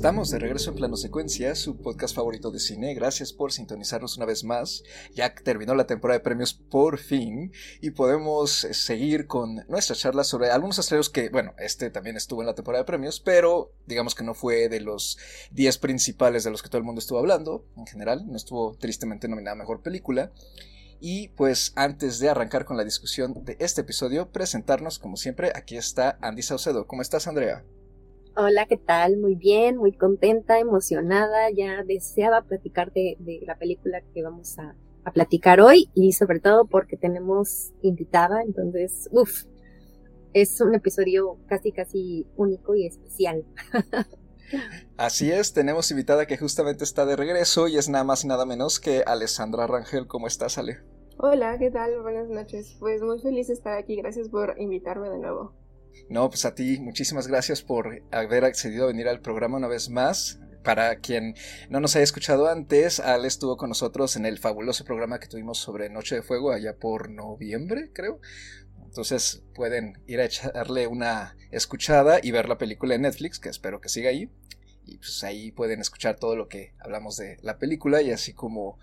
Estamos de regreso en Plano Secuencia, su podcast favorito de cine. Gracias por sintonizarnos una vez más. Ya terminó la temporada de premios por fin y podemos seguir con nuestra charla sobre algunos estrenos que, bueno, este también estuvo en la temporada de premios, pero digamos que no fue de los 10 principales de los que todo el mundo estuvo hablando. En general, no estuvo tristemente nominada Mejor Película. Y pues antes de arrancar con la discusión de este episodio, presentarnos como siempre, aquí está Andy Saucedo. ¿Cómo estás, Andrea? Hola, ¿qué tal? Muy bien, muy contenta, emocionada, ya deseaba platicar de, la película que vamos a, platicar hoy y sobre todo porque tenemos invitada, entonces, uff, es un episodio casi, casi único y especial. Así es, tenemos invitada que justamente está de regreso y es nada más y nada menos que Alessandra Rangel. ¿Cómo estás, Ale? Hola, ¿qué tal? Buenas noches. Pues muy feliz de estar aquí. Gracias por invitarme de nuevo. No, pues a ti, muchísimas gracias por haber accedido a venir al programa una vez más. Para quien no nos haya escuchado antes, Ale estuvo con nosotros en el fabuloso programa que tuvimos sobre Noche de Fuego allá por noviembre, creo. Entonces pueden ir a echarle una escuchada y ver la película en Netflix, que espero que siga ahí y pues ahí pueden escuchar todo lo que hablamos de la película y así como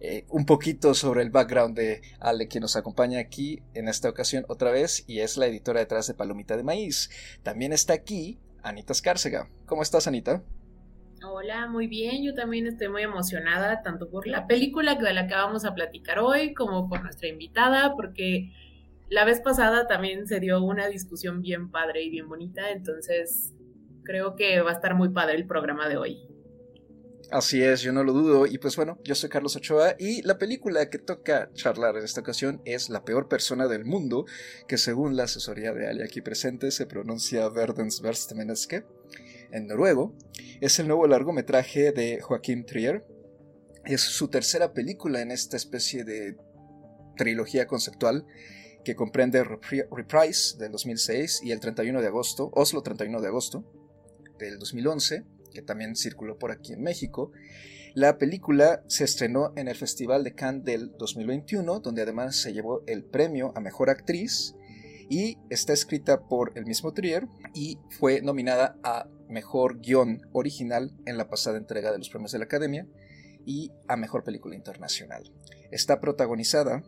eh, un poquito sobre el background de Ale quien nos acompaña aquí en esta ocasión otra vez y es la editora detrás de Palomita de Maíz. También está aquí Anita Escárcega. ¿Cómo estás Anita? Hola, muy bien. Yo también estoy muy emocionada tanto por la película de la que vamos a platicar hoy como por nuestra invitada porque la vez pasada también se dio una discusión bien padre y bien bonita, entonces creo que va a estar muy padre el programa de hoy. Así es, yo no lo dudo. Y pues bueno, yo soy Carlos Ochoa y la película que toca charlar en esta ocasión es La peor persona del mundo, que según la asesoría de Ali aquí presente se pronuncia Verdensverstemenneske en noruego. Es el nuevo largometraje de Joaquim Trier. Es su tercera película en esta especie de trilogía conceptual que comprende Reprise del 2006 y el 31 de agosto, Oslo 31 de agosto, del 2011, que también circuló por aquí en México. La película se estrenó en el Festival de Cannes del 2021, donde además se llevó el premio a Mejor Actriz y está escrita por el mismo Trier y fue nominada a Mejor Guión Original en la pasada entrega de los premios de la Academia y a Mejor Película Internacional. Está protagonizada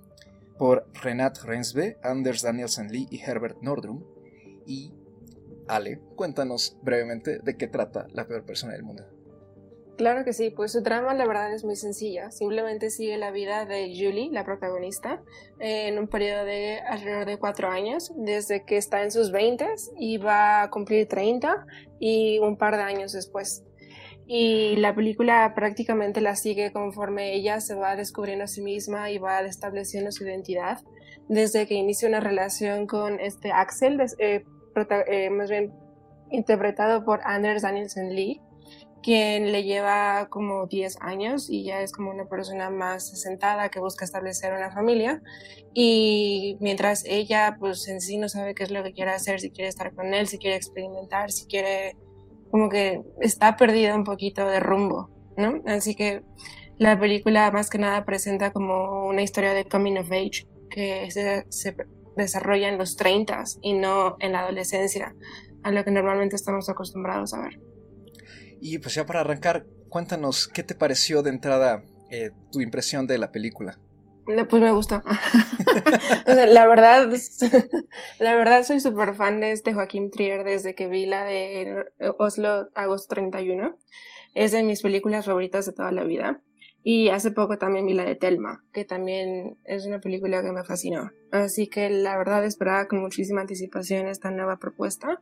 por Renat Rensbe, Anders Danielsen Lee y Herbert Nordrum y Ale, cuéntanos brevemente de qué trata La peor persona del mundo. Claro que sí, pues su trama la verdad es muy sencilla. Simplemente sigue la vida de Julie, la protagonista, en un periodo de alrededor de cuatro años, desde que está en sus 20 y va a cumplir 30 y un par de años después. Y la película prácticamente la sigue conforme ella se va descubriendo a sí misma y va estableciendo su identidad, desde que inicia una relación con este Axel, eh, eh, más bien interpretado por Anders Danielsen Lee, quien le lleva como 10 años y ya es como una persona más sentada que busca establecer una familia. Y mientras ella, pues en sí no sabe qué es lo que quiere hacer, si quiere estar con él, si quiere experimentar, si quiere, como que está perdida un poquito de rumbo, ¿no? Así que la película más que nada presenta como una historia de coming of age que se, se desarrolla en los 30 y no en la adolescencia, a lo que normalmente estamos acostumbrados a ver. Y pues ya para arrancar, cuéntanos, ¿qué te pareció de entrada eh, tu impresión de la película? Pues me gustó. la verdad, la verdad soy súper fan de este Joaquín Trier desde que vi la de Oslo agosto 31. Es de mis películas favoritas de toda la vida. Y hace poco también vi la de Telma, que también es una película que me fascinó. Así que la verdad esperaba con muchísima anticipación esta nueva propuesta.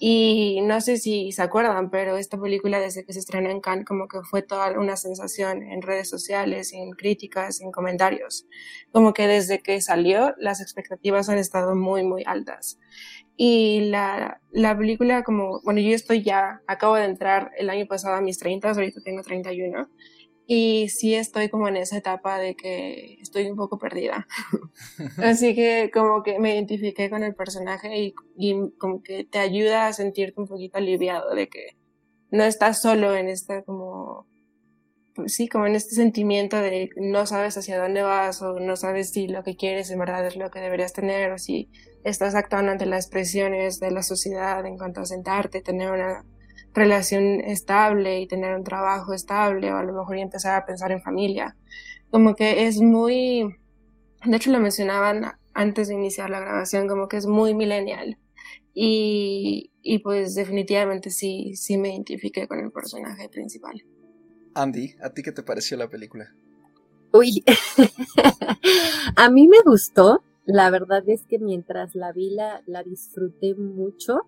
Y no sé si se acuerdan, pero esta película desde que se estrenó en Cannes como que fue toda una sensación en redes sociales, en críticas, en comentarios. Como que desde que salió las expectativas han estado muy, muy altas. Y la, la película como, bueno, yo estoy ya, acabo de entrar el año pasado a mis 30, ahorita tengo 31 y sí estoy como en esa etapa de que estoy un poco perdida. Así que como que me identifiqué con el personaje y, como que te ayuda a sentirte un poquito aliviado de que no estás solo en esta como, pues sí, como en este sentimiento de no sabes hacia dónde vas o no sabes si lo que quieres en verdad es lo que deberías tener o si estás actuando ante las presiones de la sociedad en cuanto a sentarte, tener una relación estable y tener un trabajo estable o a lo mejor ya empezar a pensar en familia. Como que es muy, de hecho lo mencionaban antes de iniciar la grabación, como que es muy millennial. Y, y pues definitivamente sí, sí me identifiqué con el personaje principal. Andy, ¿a ti qué te pareció la película? Uy, a mí me gustó. La verdad es que mientras la vi la, la disfruté mucho.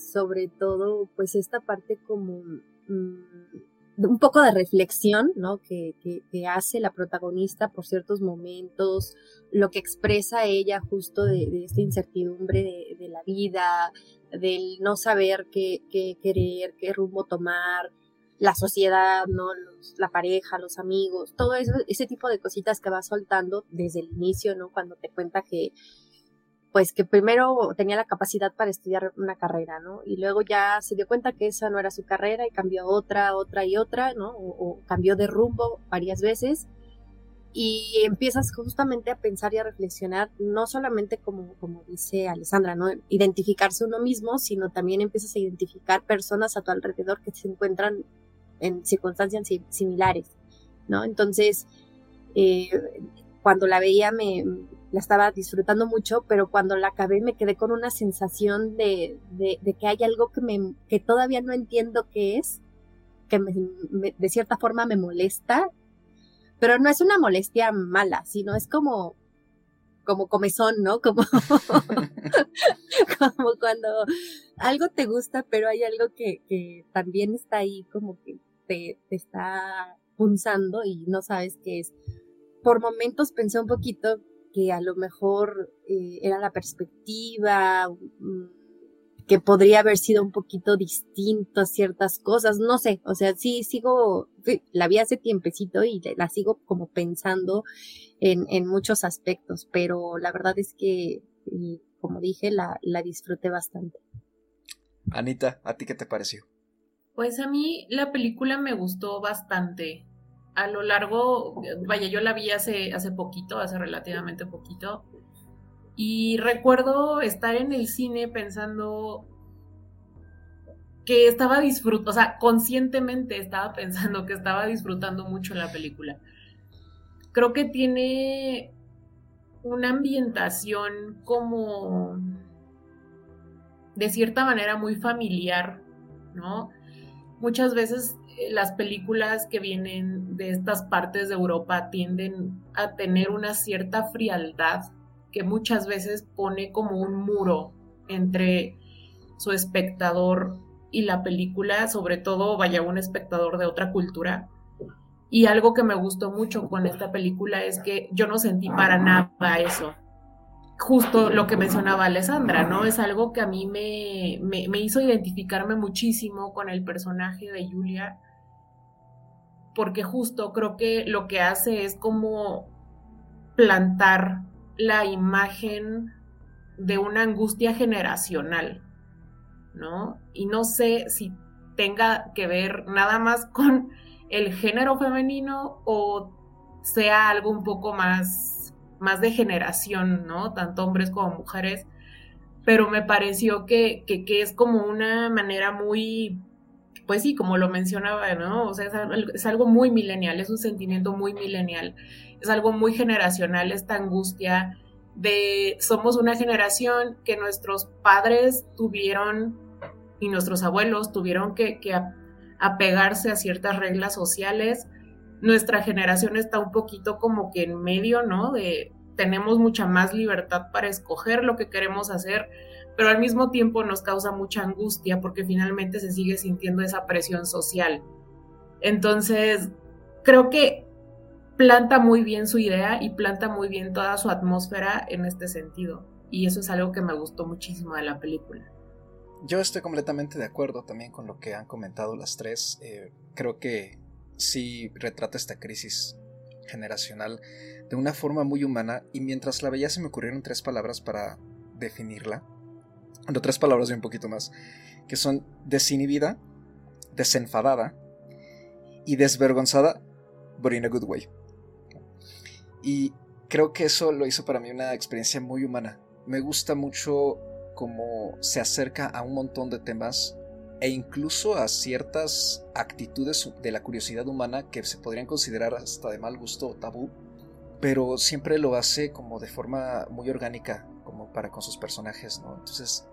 Sobre todo, pues esta parte como mm, un poco de reflexión, ¿no? Que, hace la protagonista por ciertos momentos, lo que expresa ella justo de, esta incertidumbre de, de, la vida, del no saber qué, querer, qué rumbo tomar, la sociedad, ¿no? la pareja, los amigos, todo ese tipo de cositas que va soltando desde el inicio, ¿no? Cuando te cuenta que, pues que primero tenía la capacidad para estudiar una carrera, ¿no? Y luego ya se dio cuenta que esa no era su carrera y cambió otra, otra y otra, ¿no? O, cambió de rumbo varias veces. Y empiezas justamente a pensar y a reflexionar, no solamente como, como dice Alessandra, ¿no? Identificarse uno mismo, sino también empiezas a identificar personas a tu alrededor que se encuentran en circunstancias similares, ¿no? Entonces, eh, cuando la veía me la estaba disfrutando mucho, pero cuando la acabé me quedé con una sensación de, de, que hay algo que, me, que todavía no entiendo qué es, que de cierta forma me molesta, pero no es una molestia mala, sino es como como comezón, ¿no? Como, como cuando algo te gusta, pero hay algo que, que también está ahí como que te, está punzando y no sabes qué es. Por momentos pensé un poquito que a lo mejor eh, era la perspectiva, mm, que podría haber sido un poquito distinto a ciertas cosas, no sé, o sea, sí sigo, la vi hace tiempecito y la sigo como pensando en, en muchos aspectos, pero la verdad es que, como dije, la, la disfruté bastante. Anita, ¿a ti qué te pareció? Pues a mí la película me gustó bastante. A lo largo, vaya, yo la vi hace, hace poquito, hace relativamente poquito. Y recuerdo estar en el cine pensando que estaba disfrutando, o sea, conscientemente estaba pensando que estaba disfrutando mucho la película. Creo que tiene una ambientación como de cierta manera muy familiar, ¿no? muchas veces las películas que vienen de estas partes de Europa tienden a tener una cierta frialdad que muchas veces pone como un muro entre su espectador y la película, sobre todo vaya un espectador de otra cultura. Y algo que me gustó mucho con esta película es que yo no sentí para nada eso justo lo que mencionaba Alessandra, ¿no? Es algo que a mí me, me, hizo identificarme muchísimo con el personaje de Julia, porque justo creo que lo que hace es como plantar la imagen de una angustia generacional, ¿no? Y no sé si tenga que ver nada más con el género femenino o sea algo un poco más más de generación, ¿no? Tanto hombres como mujeres, pero me pareció que, que, es como una manera muy, pues sí, como lo mencionaba, ¿no? O sea, es algo, muy milenial, es un sentimiento muy milenial, es algo muy generacional, esta angustia de somos una generación que nuestros padres tuvieron y nuestros abuelos tuvieron que, que apegarse a ciertas reglas sociales nuestra generación está un poquito como que en medio, ¿no? De tenemos mucha más libertad para escoger lo que queremos hacer, pero al mismo tiempo nos causa mucha angustia porque finalmente se sigue sintiendo esa presión social. Entonces, creo que planta muy bien su idea y planta muy bien toda su atmósfera en este sentido. Y eso es algo que me gustó muchísimo de la película. Yo estoy completamente de acuerdo también con lo que han comentado las tres. Eh, creo que sí retrata esta crisis generacional de una forma muy humana y mientras la veía se me ocurrieron tres palabras para definirla. Bueno, tres palabras y un poquito más, que son desinhibida, desenfadada y desvergonzada, but in a good way. Y creo que eso lo hizo para mí una experiencia muy humana. Me gusta mucho cómo se acerca a un montón de temas e incluso a ciertas actitudes de la curiosidad humana que se podrían considerar hasta de mal gusto o tabú, pero siempre lo hace como de forma muy orgánica, como para con sus personajes, ¿no? Entonces,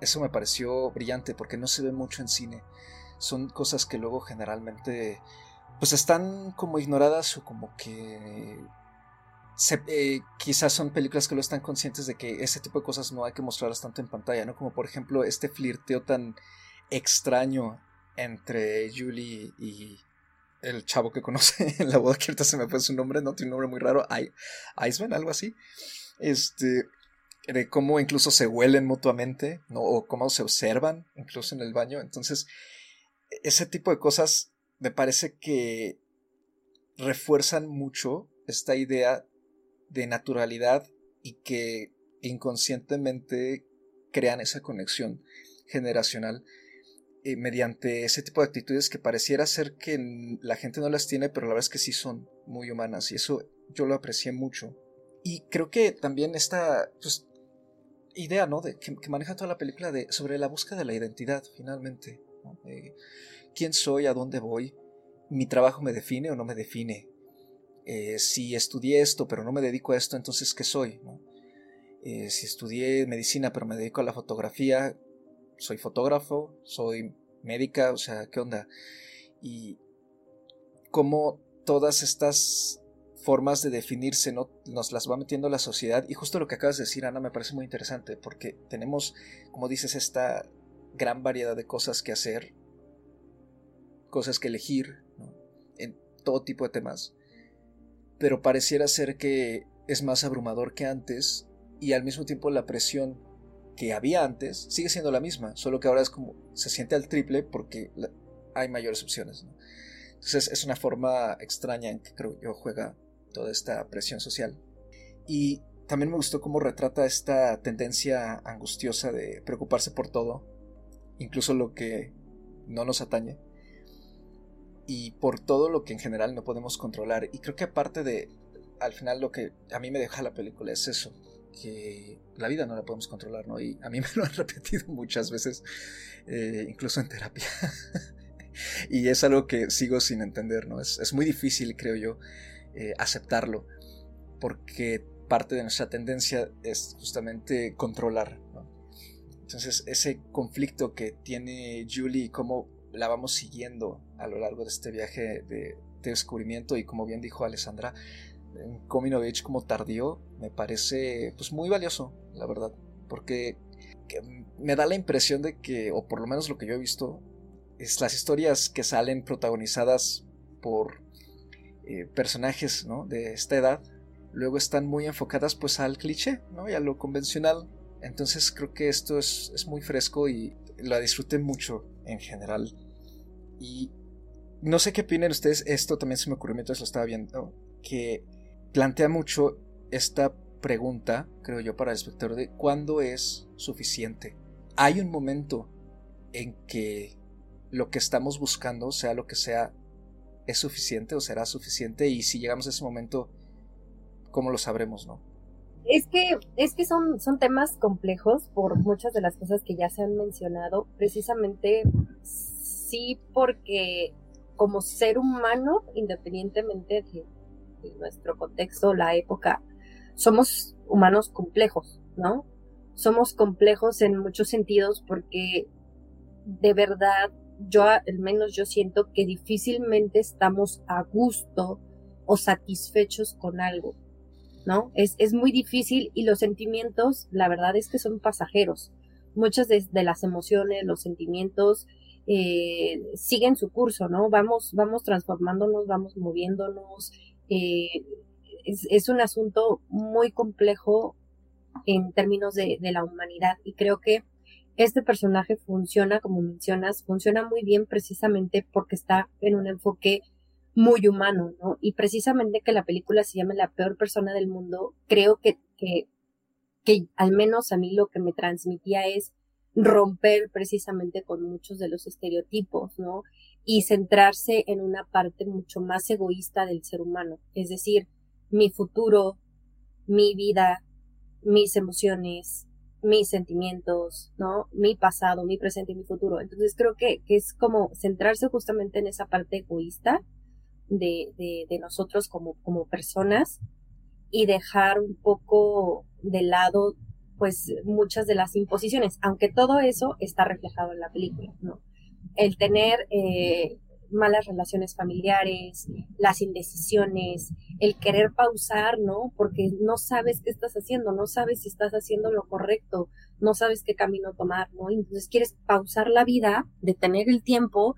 eso me pareció brillante porque no se ve mucho en cine. Son cosas que luego generalmente pues están como ignoradas o como que eh, quizás son películas que lo están conscientes de que ese tipo de cosas no hay que mostrarlas tanto en pantalla, ¿no? Como por ejemplo este flirteo tan extraño entre Julie y el chavo que conoce en la boda, que ahorita se me fue su nombre, ¿no? Tiene un nombre muy raro, Iceman, algo así. Este, de cómo incluso se huelen mutuamente, ¿no? O cómo se observan, incluso en el baño. Entonces, ese tipo de cosas me parece que refuerzan mucho esta idea de naturalidad y que inconscientemente crean esa conexión generacional eh, mediante ese tipo de actitudes que pareciera ser que la gente no las tiene, pero la verdad es que sí son muy humanas y eso yo lo aprecié mucho. Y creo que también esta pues, idea ¿no? de, que, maneja toda la película de, sobre la búsqueda de la identidad, finalmente. ¿Quién soy? ¿A dónde voy? ¿Mi trabajo me define o no me define? Eh, si estudié esto pero no me dedico a esto, entonces ¿qué soy? Eh, si estudié medicina pero me dedico a la fotografía, soy fotógrafo, soy médica, o sea, ¿qué onda? Y cómo todas estas formas de definirse ¿no? nos las va metiendo la sociedad y justo lo que acabas de decir Ana me parece muy interesante porque tenemos como dices esta gran variedad de cosas que hacer cosas que elegir en todo tipo de temas pero pareciera ser que es más abrumador que antes y al mismo tiempo la presión que había antes sigue siendo la misma, solo que ahora es como se siente al triple porque hay mayores opciones. Entonces es una forma extraña en que creo yo juega toda esta presión social. Y también me gustó cómo retrata esta tendencia angustiosa de preocuparse por todo, incluso lo que no nos atañe y por todo lo que en general no podemos controlar. Y creo que aparte de, al final lo que a mí me deja la película es eso, que la vida no la podemos controlar, ¿no? Y a mí me lo han repetido muchas veces, eh, incluso en terapia. y es algo que sigo sin entender, ¿no? Es, muy difícil, creo yo, eh, aceptarlo, porque parte de nuestra tendencia es justamente controlar, ¿no? Entonces, ese conflicto que tiene Julie, cómo la vamos siguiendo a lo largo de este viaje de, descubrimiento y como bien dijo Alessandra, Age como tardío me parece pues muy valioso, la verdad, porque me da la impresión de que, o por lo menos lo que yo he visto, es las historias que salen protagonizadas por eh, personajes ¿no? de esta edad, luego están muy enfocadas pues al cliché ¿no? y a lo convencional. Entonces creo que esto es, es muy fresco y la disfruté mucho en general. Y no sé qué opinan ustedes, esto también se me ocurrió mientras lo estaba viendo, que plantea mucho esta pregunta, creo yo, para el espectador de cuándo es suficiente. Hay un momento en que lo que estamos buscando, sea lo que sea, es suficiente o será suficiente y si llegamos a ese momento, ¿cómo lo sabremos, no? Es que, es que son, son temas complejos por muchas de las cosas que ya se han mencionado. Precisamente sí porque como ser humano, independientemente de, nuestro contexto, la época, somos humanos complejos, ¿no? Somos complejos en muchos sentidos porque de verdad yo al menos yo siento que difícilmente estamos a gusto o satisfechos con algo, ¿no? Es, es muy difícil y los sentimientos, la verdad es que son pasajeros. Muchas de las emociones, los sentimientos, eh, siguen su curso, ¿no? Vamos, vamos transformándonos, vamos moviéndonos. Eh, es, un asunto muy complejo en términos de, la humanidad y creo que este personaje funciona, como mencionas, funciona muy bien precisamente porque está en un enfoque muy humano, ¿no? Y precisamente que la película se llame La peor persona del mundo, creo que, que, que al menos a mí lo que me transmitía es romper precisamente con muchos de los estereotipos, ¿no? Y centrarse en una parte mucho más egoísta del ser humano, es decir, mi futuro, mi vida, mis emociones, mis sentimientos, ¿no? Mi pasado, mi presente y mi futuro. Entonces creo que, que es como centrarse justamente en esa parte egoísta de, de, de nosotros como, como personas y dejar un poco de lado pues muchas de las imposiciones, aunque todo eso está reflejado en la película, ¿no? El tener eh, malas relaciones familiares, las indecisiones, el querer pausar, ¿no? Porque no sabes qué estás haciendo, no sabes si estás haciendo lo correcto, no sabes qué camino tomar, ¿no? Entonces quieres pausar la vida, detener el tiempo,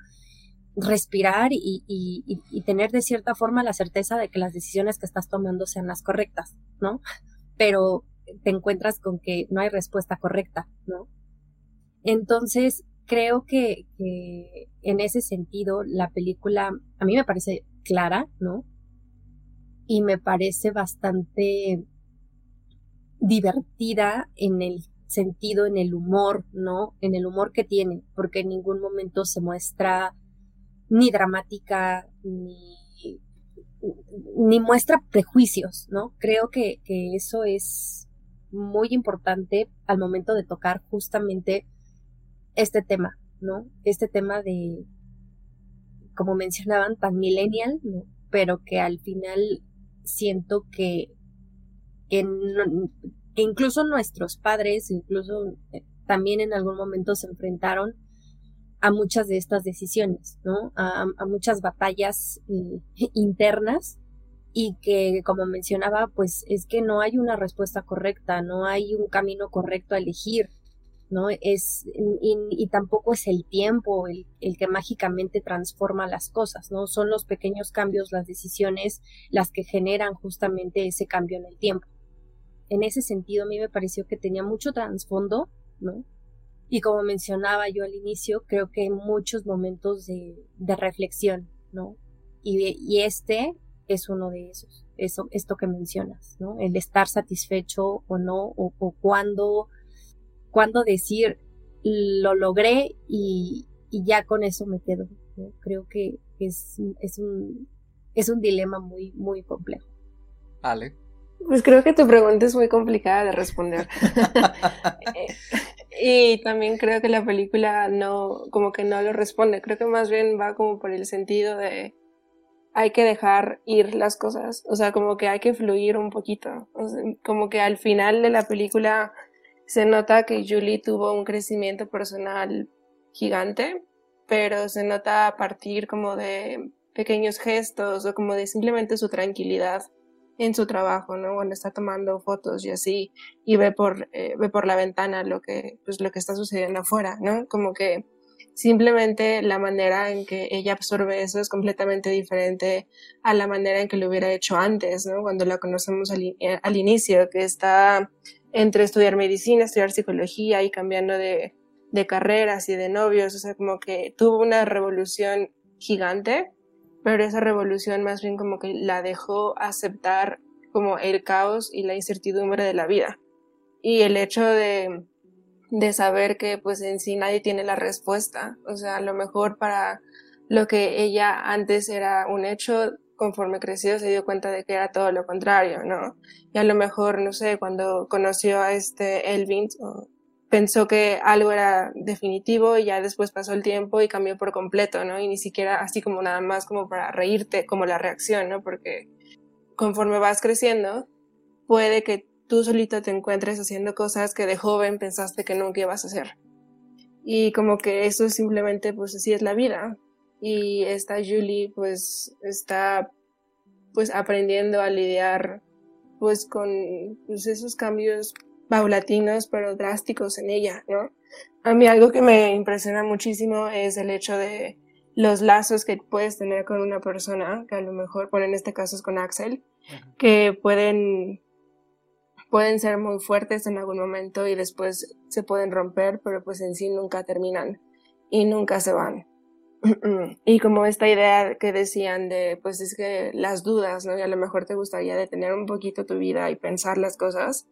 respirar y, y, tener de cierta forma la certeza de que las decisiones que estás tomando sean las correctas, ¿no? Pero te encuentras con que no hay respuesta correcta, ¿no? Entonces, creo que, en ese sentido la película a mí me parece clara, ¿no? Y me parece bastante divertida en el sentido, en el humor, ¿no? En el humor que tiene, porque en ningún momento se muestra ni dramática, ni, muestra prejuicios, ¿no? Creo que eso es muy importante al momento de tocar justamente este tema, ¿no? Este tema de, como mencionaban, tan millennial, ¿no? Pero que al final siento que, que, incluso nuestros padres, incluso eh, también en algún momento se enfrentaron a muchas de estas decisiones, ¿no? A, muchas batallas eh, internas y que, como mencionaba, pues es que no hay una respuesta correcta, no hay un camino correcto a elegir, ¿no? Es, y, tampoco es el tiempo el, el, que mágicamente transforma las cosas, ¿no? Son los pequeños cambios, las decisiones, las que generan justamente ese cambio en el tiempo. En ese sentido, a mí me pareció que tenía mucho trasfondo, ¿no? Y como mencionaba yo al inicio, creo que hay muchos momentos de, de reflexión, ¿no? Y, y este es uno de esos, eso, esto que mencionas, ¿no? El estar satisfecho o no, o, o cuándo cuándo decir lo logré y, ya con eso me quedo. Creo que es, es, un, es un dilema muy, muy complejo. Ale. Pues creo que tu pregunta es muy complicada de responder. y también creo que la película no, como que no lo responde. Creo que más bien va como por el sentido de hay que dejar ir las cosas. O sea, como que hay que fluir un poquito. como que al final de la película se nota que Julie tuvo un crecimiento personal gigante, pero se nota a partir como de pequeños gestos o como de simplemente su tranquilidad en su trabajo, ¿no? Cuando está tomando fotos y así y ve por eh, ve por la ventana lo que pues lo que está sucediendo afuera, ¿no? Como que simplemente la manera en que ella absorbe eso es completamente diferente a la manera en que lo hubiera hecho antes, ¿no? Cuando la conocemos al, eh, al inicio, que está entre estudiar medicina, estudiar psicología y cambiando de, de carreras y de novios, o sea, como que tuvo una revolución gigante, pero esa revolución más bien como que la dejó aceptar como el caos y la incertidumbre de la vida. Y el hecho de, de saber que pues en sí nadie tiene la respuesta, o sea, a lo mejor para lo que ella antes era un hecho, conforme creció se dio cuenta de que era todo lo contrario, ¿no? Y a lo mejor, no sé, cuando conoció a este Elvin, pensó que algo era definitivo y ya después pasó el tiempo y cambió por completo, ¿no? Y ni siquiera así como nada más como para reírte, como la reacción, ¿no? Porque conforme vas creciendo, puede que tú solito te encuentres haciendo cosas que de joven pensaste que nunca ibas a hacer. Y como que eso simplemente, pues así es la vida y esta Julie pues está pues aprendiendo a lidiar pues con pues, esos cambios paulatinos pero drásticos en ella, ¿no? A mí algo que me impresiona muchísimo es el hecho de los lazos que puedes tener con una persona, que a lo mejor, por en este caso es con Axel, que pueden, pueden ser muy fuertes en algún momento y después se pueden romper, pero pues en sí nunca terminan y nunca se van. Y como esta idea que decían de, pues es que las dudas, ¿no? Y a lo mejor te gustaría detener un poquito tu vida y pensar las cosas,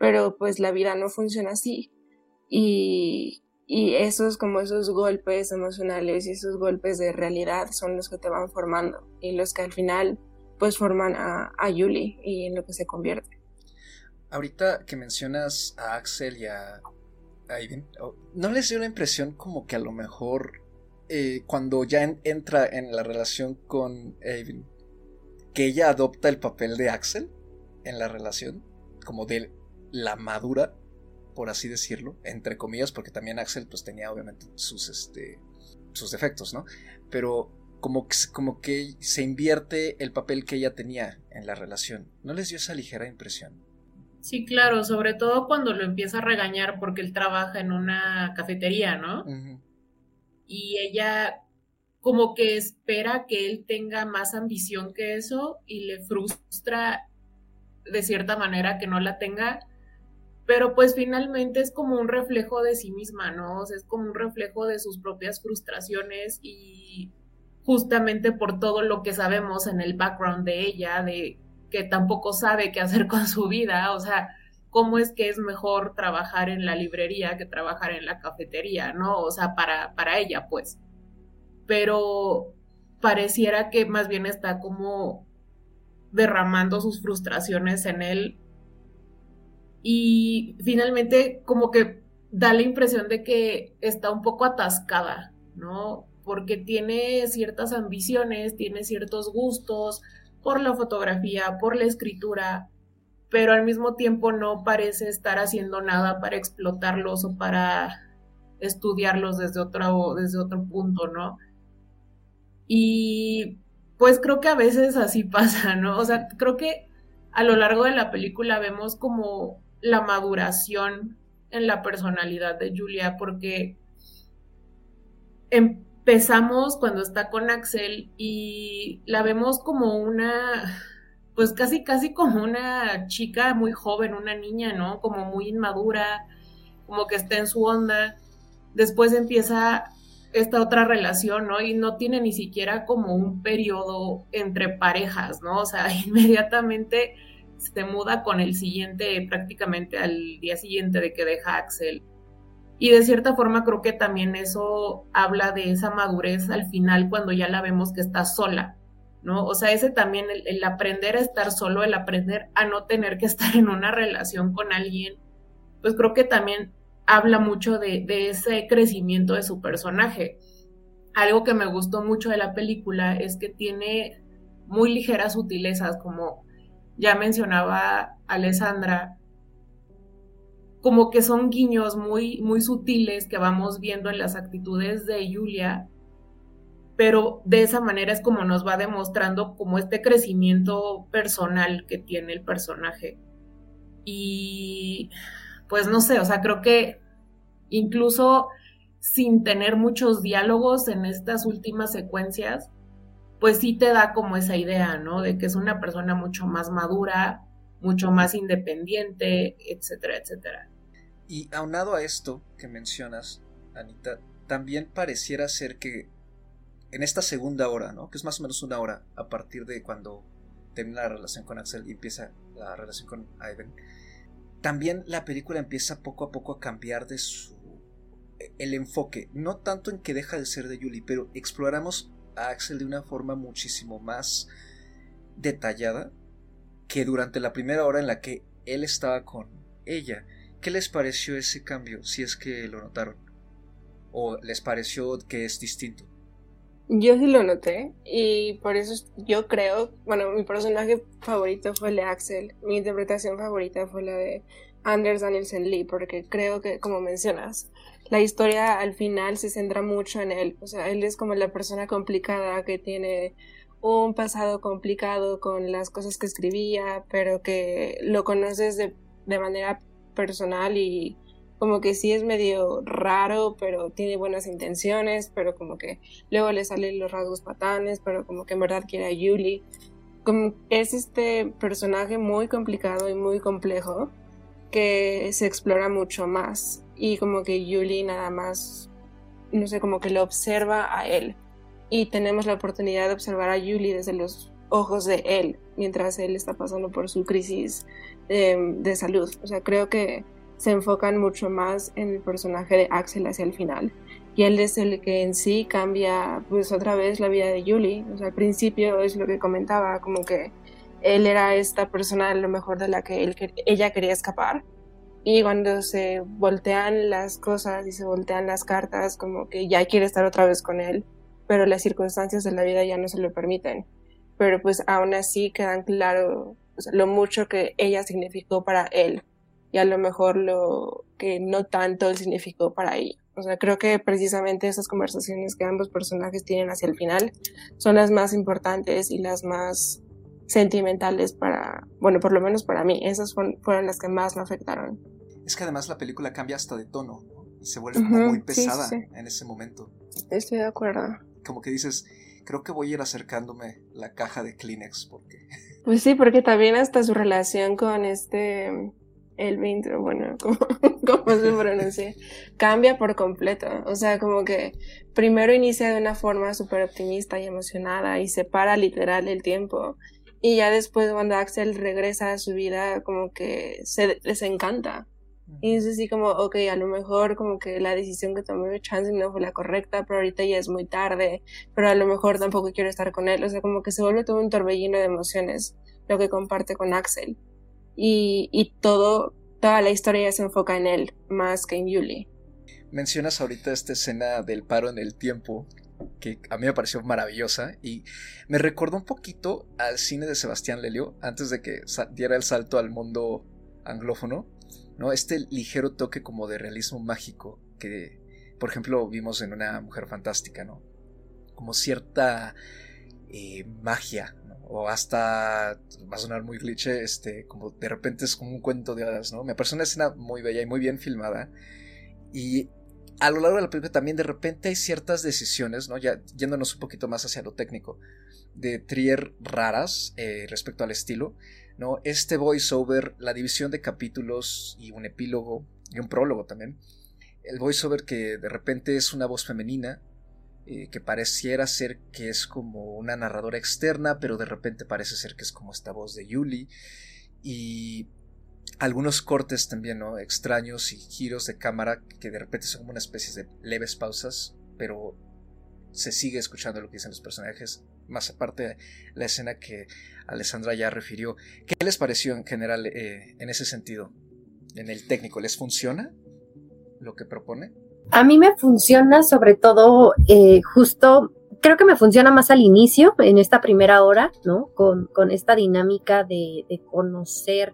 pero pues la vida no funciona así. Y, y esos, como esos golpes emocionales y esos golpes de realidad son los que te van formando y los que al final pues forman a, a Yuli y en lo que se convierte. Ahorita que mencionas a Axel y a Ivan, ¿no les dio la impresión como que a lo mejor eh, cuando ya entra en la relación con Ivan, que ella adopta el papel de Axel en la relación, como de la madura, por así decirlo, entre comillas, porque también Axel pues tenía obviamente sus, este, sus defectos, ¿no? Pero como como que se invierte el papel que ella tenía en la relación. ¿No les dio esa ligera impresión? Sí, claro, sobre todo cuando lo empieza a regañar porque él trabaja en una cafetería, ¿no? Y ella como que espera que él tenga más ambición que eso y le frustra de cierta manera que no la tenga, pero pues finalmente es como un reflejo de sí misma, ¿no? O sea, es como un reflejo de sus propias frustraciones y justamente por todo lo que sabemos en el background de ella, de que tampoco sabe qué hacer con su vida, o sea, cómo es que es mejor trabajar en la librería que trabajar en la cafetería, ¿no? O sea, para, para ella, pues. Pero pareciera que más bien está como derramando sus frustraciones en él y finalmente como que da la impresión de que está un poco atascada, ¿no? porque tiene ciertas ambiciones, tiene ciertos gustos por la fotografía, por la escritura, pero al mismo tiempo no parece estar haciendo nada para explotarlos o para estudiarlos desde otro, desde otro punto, ¿no? Y pues creo que a veces así pasa, ¿no? O sea, creo que a lo largo de la película vemos como la maduración en la personalidad de Julia, porque en, empezamos cuando está con Axel y la vemos como una, pues casi, casi como una chica muy joven, una niña, ¿no? Como muy inmadura, como que está en su onda. Después empieza esta otra relación, ¿no? Y no tiene ni siquiera como un periodo entre parejas, ¿no? O sea, inmediatamente se muda con el siguiente, prácticamente al día siguiente de que deja Axel. Y de cierta forma creo que también eso habla de esa madurez al final cuando ya la vemos que está sola, ¿no? O sea, ese también, el, aprender a estar solo, el aprender a no tener que estar en una relación con alguien, pues creo que también habla mucho de, de ese crecimiento de su personaje. Algo que me gustó mucho de la película es que tiene muy ligeras sutilezas, como ya mencionaba Alessandra, como que son guiños muy, muy sutiles que vamos viendo en las actitudes de Julia, pero de esa manera es como nos va demostrando como este crecimiento personal que tiene el personaje. Y pues no sé, o sea, creo que incluso sin tener muchos diálogos en estas últimas secuencias, pues sí te da como esa idea, ¿no? De que es una persona mucho más madura, mucho más independiente, etcétera, etcétera. Y aunado a esto que mencionas, Anita, también pareciera ser que en esta segunda hora, ¿no? Que es más o menos una hora a partir de cuando termina la relación con Axel y empieza la relación con Ivan, también la película empieza poco a poco a cambiar de su el enfoque, no tanto en que deja de ser de Julie, pero exploramos a Axel de una forma muchísimo más detallada que durante la primera hora en la que él estaba con ella. ¿Qué les pareció ese cambio, si es que lo notaron? ¿O les pareció que es distinto? Yo sí lo noté y por eso yo creo, bueno, mi personaje favorito fue el de Axel, mi interpretación favorita fue la de Anders Danielsen Lee, porque creo que, como mencionas, la historia al final se centra mucho en él, o sea, él es como la persona complicada que tiene un pasado complicado con las cosas que escribía, pero que lo conoces de, de manera personal y como que sí es medio raro, pero tiene buenas intenciones, pero como que luego le salen los rasgos patanes, pero como que en verdad quiere a Yuli. Como es este personaje muy complicado y muy complejo que se explora mucho más y como que Yuli nada más, no sé, como que lo observa a él y tenemos la oportunidad de observar a Yuli desde los ojos de él mientras él está pasando por su crisis Em, de salud. O sea, creo que se enfocan mucho más en el personaje de Axel hacia el final. Y él es el que en sí cambia, pues otra vez la vida de Julie. O sea, al principio es lo que comentaba, como que él era esta persona a lo mejor de la que ella quería escapar. Y cuando se voltean las cosas y se voltean las cartas, como que ya quiere estar otra vez con él, pero las circunstancias de la vida ya no se lo permiten. Pero pues aún así quedan claro lo mucho que ella significó para él y a lo mejor lo que no tanto él significó para ella. O sea, creo que precisamente esas conversaciones que ambos personajes tienen hacia el final son las más importantes y las más sentimentales para, bueno, por lo menos para mí, esas fueron, las que más me afectaron. Es que además la película cambia hasta de tono y se vuelve muy pesada en ese momento. Estoy de acuerdo. Como que dices, creo que voy a ir acercándome la caja de Kleenex porque... Pues sí, porque también hasta su relación con este el 20, bueno, como, se pronuncia, cambia por completo. O sea, como que primero inicia de una forma súper optimista y emocionada y separa literal el tiempo. Y ya después cuando Axel regresa a su vida, como que se les encanta. Y es así como, ok, a lo mejor como que la decisión que tomé Chance no fue la correcta, pero ahorita ya es muy tarde, pero a lo mejor tampoco quiero estar con él. O sea, como que se vuelve todo un torbellino de emociones lo que comparte con Axel y, y todo, toda la historia se enfoca en él más que en Yuli. Mencionas ahorita esta escena del paro en el tiempo que a mí me pareció maravillosa y me recordó un poquito al cine de Sebastián Lelio antes de que diera el salto al mundo anglófono, ¿no? Este ligero toque como de realismo mágico que, por ejemplo, vimos en una mujer fantástica, ¿no? Como cierta eh, magia, o hasta, va a sonar muy cliché, este, como de repente es como un cuento de hadas, ¿no? Me parece una escena muy bella y muy bien filmada. Y a lo largo de la película también de repente hay ciertas decisiones, ¿no? Ya yéndonos un poquito más hacia lo técnico, de Trier raras eh, respecto al estilo, ¿no? Este voiceover, la división de capítulos y un epílogo y un prólogo también. El voiceover que de repente es una voz femenina, eh, que pareciera ser que es como una narradora externa, pero de repente parece ser que es como esta voz de Yuli. Y algunos cortes también, ¿no? Extraños y giros de cámara que de repente son como una especie de leves pausas, pero se sigue escuchando lo que dicen los personajes, más aparte la escena que Alessandra ya refirió. ¿Qué les pareció en general eh, en ese sentido? En el técnico, ¿les funciona lo que propone? A mí me funciona sobre todo eh, justo, creo que me funciona más al inicio, en esta primera hora, ¿no? Con, con esta dinámica de, de conocer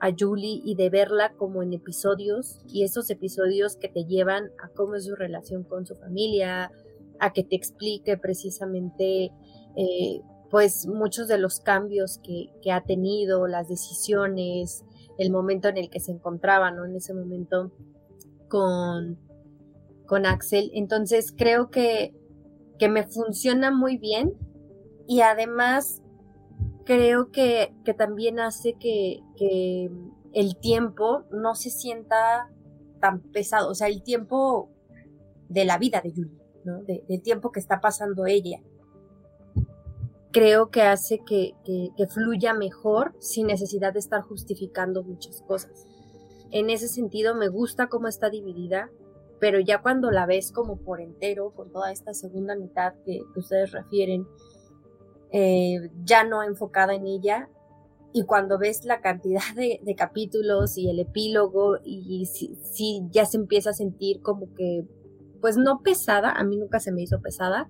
a Julie y de verla como en episodios y esos episodios que te llevan a cómo es su relación con su familia, a que te explique precisamente eh, pues muchos de los cambios que, que, ha tenido, las decisiones, el momento en el que se encontraba, ¿no? En ese momento con, con Axel. Entonces creo que, que me funciona muy bien y además creo que, que también hace que, que, el tiempo no se sienta tan pesado, o sea, el tiempo de la vida de Julie, ¿no? del tiempo que está pasando ella. Creo que hace que, que fluya mejor sin necesidad de estar justificando muchas cosas. En ese sentido me gusta cómo está dividida, pero ya cuando la ves como por entero, con toda esta segunda mitad que, ustedes refieren, eh, ya no enfocada en ella, y cuando ves la cantidad de, capítulos y el epílogo, y si, ya se empieza a sentir como que, pues no pesada, a mí nunca se me hizo pesada,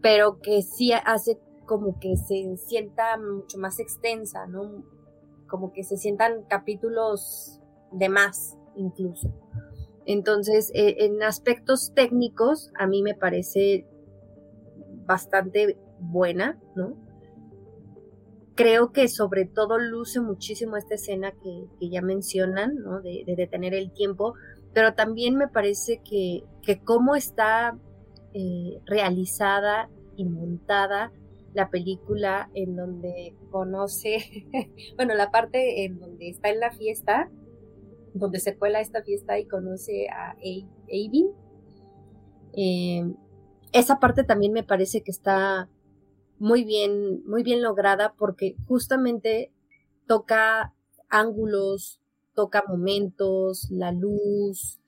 pero que sí hace como que se sienta mucho más extensa, ¿no? Como que se sientan capítulos de más, incluso. Entonces, eh, en aspectos técnicos, a mí me parece bastante buena, ¿no? Creo que sobre todo luce muchísimo esta escena que, ya mencionan, ¿no? De, detener el tiempo, pero también me parece que, que cómo está eh, realizada y montada la película en donde conoce, bueno, la parte en donde está en la fiesta, donde se cuela esta fiesta y conoce a Avin. Eh, esa parte también me parece que está muy bien, muy bien lograda porque justamente toca ángulos, toca momentos, la luz,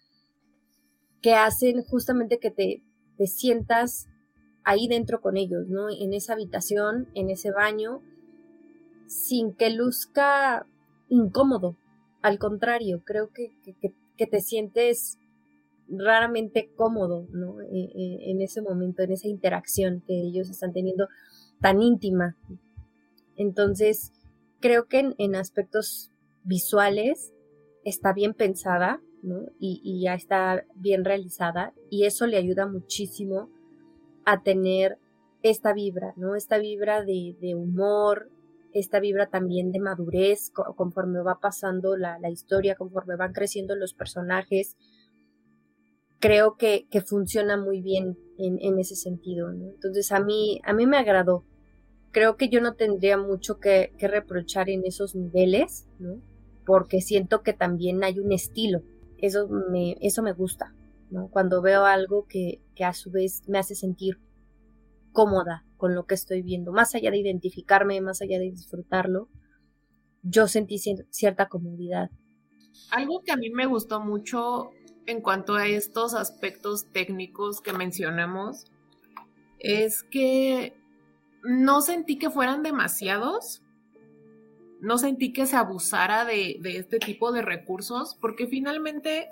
que hacen justamente que te, sientas ahí dentro con ellos, ¿no? En esa habitación, en ese baño, sin que luzca incómodo. Al contrario, creo que, que, te sientes raramente cómodo, ¿no? E, e, en ese momento, en esa interacción que ellos están teniendo tan íntima. Entonces, creo que en, aspectos visuales está bien pensada, Y, ya está bien realizada y eso le ayuda muchísimo a tener esta vibra, ¿no? Esta vibra de, humor, esta vibra también de madurez conforme va pasando la, historia, conforme van creciendo los personajes. Creo que, funciona muy bien en, ese sentido. Entonces a mí, a mí me agradó. Creo que yo no tendría mucho que, reprochar en esos niveles, porque siento que también hay un estilo. Eso me, eso me gusta, ¿no? cuando veo algo que, que a su vez me hace sentir cómoda con lo que estoy viendo, más allá de identificarme, más allá de disfrutarlo, yo sentí cierta comodidad. Algo que a mí me gustó mucho en cuanto a estos aspectos técnicos que mencionamos es que no sentí que fueran demasiados, no sentí que se abusara de, de este tipo de recursos, porque finalmente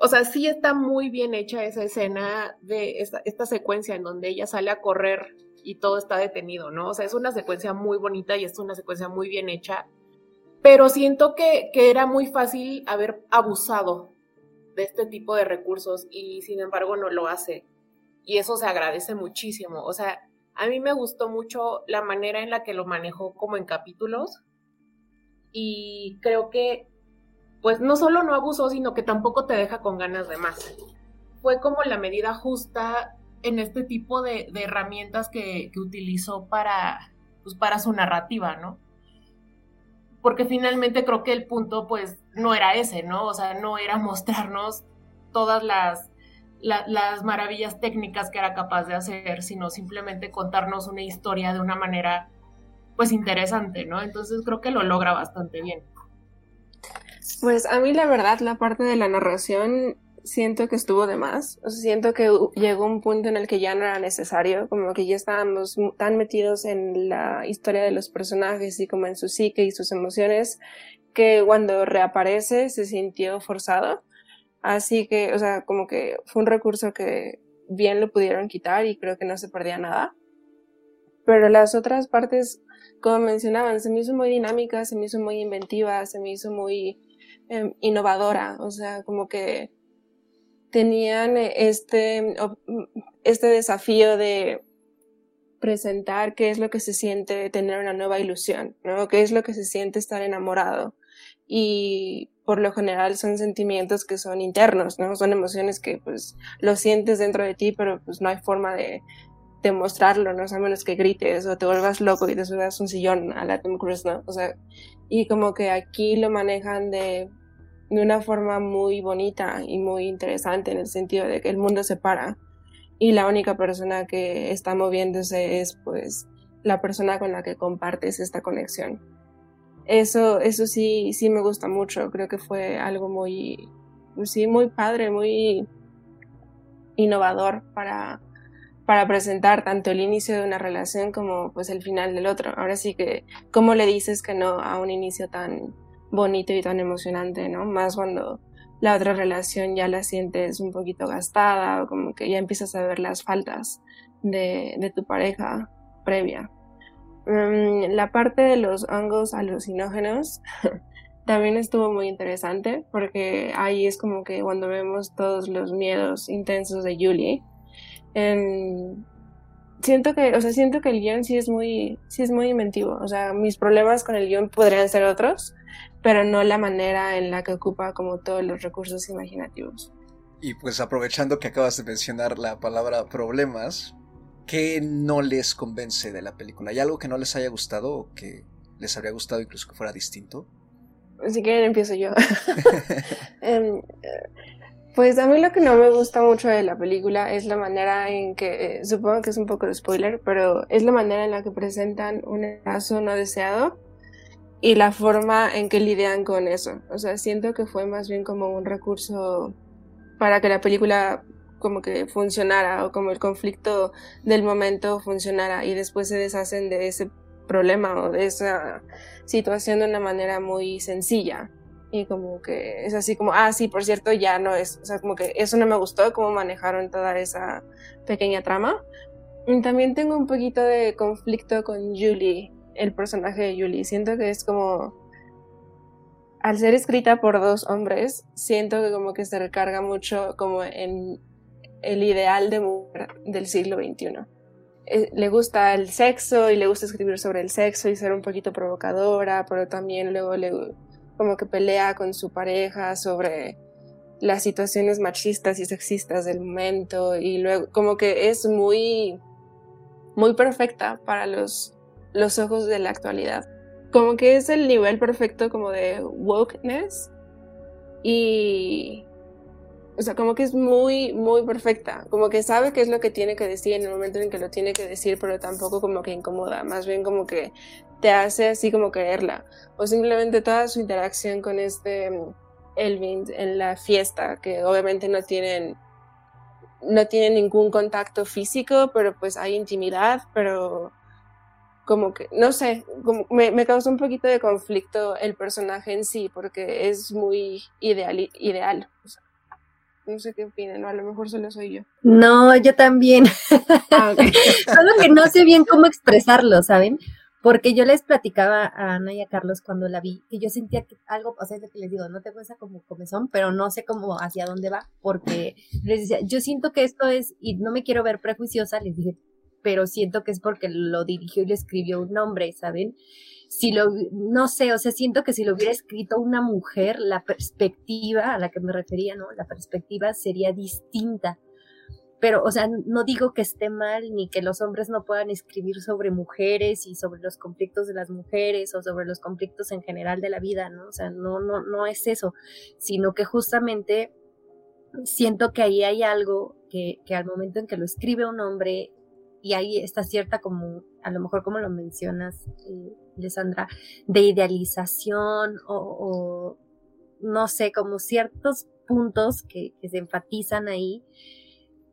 o sea, sí está muy bien hecha esa escena de esta, secuencia en donde ella sale a correr y todo está detenido, ¿no? O sea, es una secuencia muy bonita y es una secuencia muy bien hecha, pero siento que, que era muy fácil haber abusado de este tipo de recursos y sin embargo no lo hace. Y eso se agradece muchísimo. O sea, a mí me gustó mucho la manera en la que lo manejó como en capítulos y creo que pues no solo no abusó, sino que tampoco te deja con ganas de más. Fue como la medida justa en este tipo de, herramientas que, utilizó para, pues, para su narrativa, ¿no? Porque finalmente creo que el punto, pues, no era ese, ¿no? O sea, no era mostrarnos todas las, las maravillas técnicas que era capaz de hacer, sino simplemente contarnos una historia de una manera, pues, interesante, ¿no? Entonces creo que lo logra bastante bien. Pues a mí la verdad la parte de la narración siento que estuvo de más. O sea, siento que llegó un punto en el que ya no era necesario, como que ya estábamos tan metidos en la historia de los personajes y como en su psique y sus emociones, que cuando reaparece se sintió forzado. Así que, o sea, como que fue un recurso que bien lo pudieron quitar y creo que no se perdía nada. Pero las otras partes, como mencionaban, se me hizo muy dinámica, se me hizo muy inventiva, se me hizo muy Em, innovadora, o sea, como que tenían este, este desafío de presentar qué es lo que se siente tener una nueva ilusión, ¿no? ¿Qué es lo que se siente estar enamorado? Y por lo general son sentimientos que son internos, ¿no? Son emociones que pues lo sientes dentro de ti, pero pues no hay forma de demostrarlo, ¿no? a menos que grites o te vuelvas loco y te subas un sillón a la Tom Cruise, ¿no? O sea, y como que aquí lo manejan de de una forma muy bonita y muy interesante en el sentido de que el mundo se para y la única persona que está moviéndose es pues la persona con la que compartes esta conexión. Eso, eso sí, sí me gusta mucho. Creo que fue algo muy, sí, muy padre, muy innovador para, para presentar tanto el inicio de una relación como pues el final del otro. Ahora sí que, ¿cómo le dices que no a un inicio tan, bonito y tan emocionante, ¿no? Más cuando la otra relación ya la sientes un poquito gastada o como que ya empiezas a ver las faltas de, tu pareja previa. Mm, la parte de los hongos alucinógenos también estuvo muy interesante porque ahí es como que cuando vemos todos los miedos intensos de Julie, siento que, o sea, siento que el guion sí es muy, sí es muy inventivo. O sea, mis problemas con el guion podrían ser otros, pero no la manera en la que ocupa como todos los recursos imaginativos. Y pues aprovechando que acabas de mencionar la palabra problemas, ¿qué no les convence de la película? ¿Hay algo que no les haya gustado o que les habría gustado incluso que fuera distinto? Si quieren empiezo yo. Em, pues a mí lo que no me gusta mucho de la película es la manera en que, eh, supongo que es un poco de spoiler, pero es la manera en la que presentan un embarazo no deseado y la forma en que lidian con eso. O sea, siento que fue más bien como un recurso para que la película como que funcionara o como el conflicto del momento funcionara y después se deshacen de ese problema o de esa situación de una manera muy sencilla. Y como que es así como, ah, sí, por cierto, ya no es, o sea, como que eso no me gustó, cómo manejaron toda esa pequeña trama. También tengo un poquito de conflicto con Julie, el personaje de Julie. Siento que es como, al ser escrita por dos hombres, siento que como que se recarga mucho como en el ideal de mujer del siglo XXI. Eh, le gusta el sexo y le gusta escribir sobre el sexo y ser un poquito provocadora, pero también luego le como que pelea con su pareja sobre las situaciones machistas y sexistas del momento y luego como que es muy muy perfecta para los los ojos de la actualidad. Como que es el nivel perfecto como de wokeness y o sea, como que es muy, muy perfecta. Como que sabe qué es lo que tiene que decir en el momento en que lo tiene que decir, pero tampoco como que incomoda. Más bien como que te hace así como quererla. O simplemente toda su interacción con este mm, Elvin en la fiesta, que obviamente no tienen no tienen ningún contacto físico, pero pues hay intimidad, pero como que, no sé, me, me un poquito de conflicto el personaje en sí, porque es muy ideal. ideal. No sé qué opinan, a lo mejor solo soy yo. No, yo también. Ah, solo que no sé bien cómo expresarlo, ¿saben? Porque yo les platicaba a Ana y a Carlos cuando la vi, que yo sentía que algo, o sea, es lo que les digo, no tengo esa como comezón, pero no sé cómo hacia dónde va, porque les decía, yo siento que esto es, y no me quiero ver prejuiciosa, les dije, pero siento que es porque lo dirigió y le escribió un hombre, ¿saben? Si lo, no sé, o sea, siento que si lo hubiera escrito una mujer, la perspectiva a la que me refería, ¿no? La perspectiva sería distinta. Pero, o sea, no digo que esté mal ni que los hombres no puedan escribir sobre mujeres y sobre los conflictos de las mujeres o sobre los conflictos en general de la vida, ¿no? O sea, no, no, no es eso, sino que justamente siento que ahí hay algo que, que al momento en que lo escribe un hombre y ahí está cierta como, a lo mejor como lo mencionas, eh, de idealización o, no sé, como ciertos puntos que, se enfatizan ahí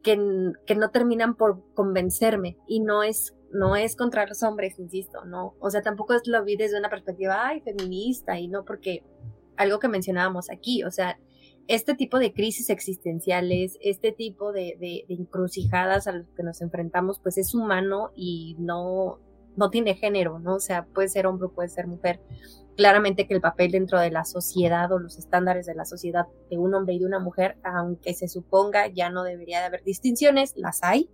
que, que, no terminan por convencerme. Y no es no es contra los hombres, insisto, no, o sea, tampoco es lo vi desde una perspectiva, ay, feminista y no porque algo que mencionábamos aquí, o sea, este tipo de crisis existenciales, este tipo de, de, encrucijadas a las que nos enfrentamos, pues es humano y no, no tiene género, ¿no? O sea, puede ser hombre puede ser mujer. Claramente que el papel dentro de la sociedad o los estándares de la sociedad de un hombre y de una mujer, aunque se suponga ya no debería de haber distinciones, las hay.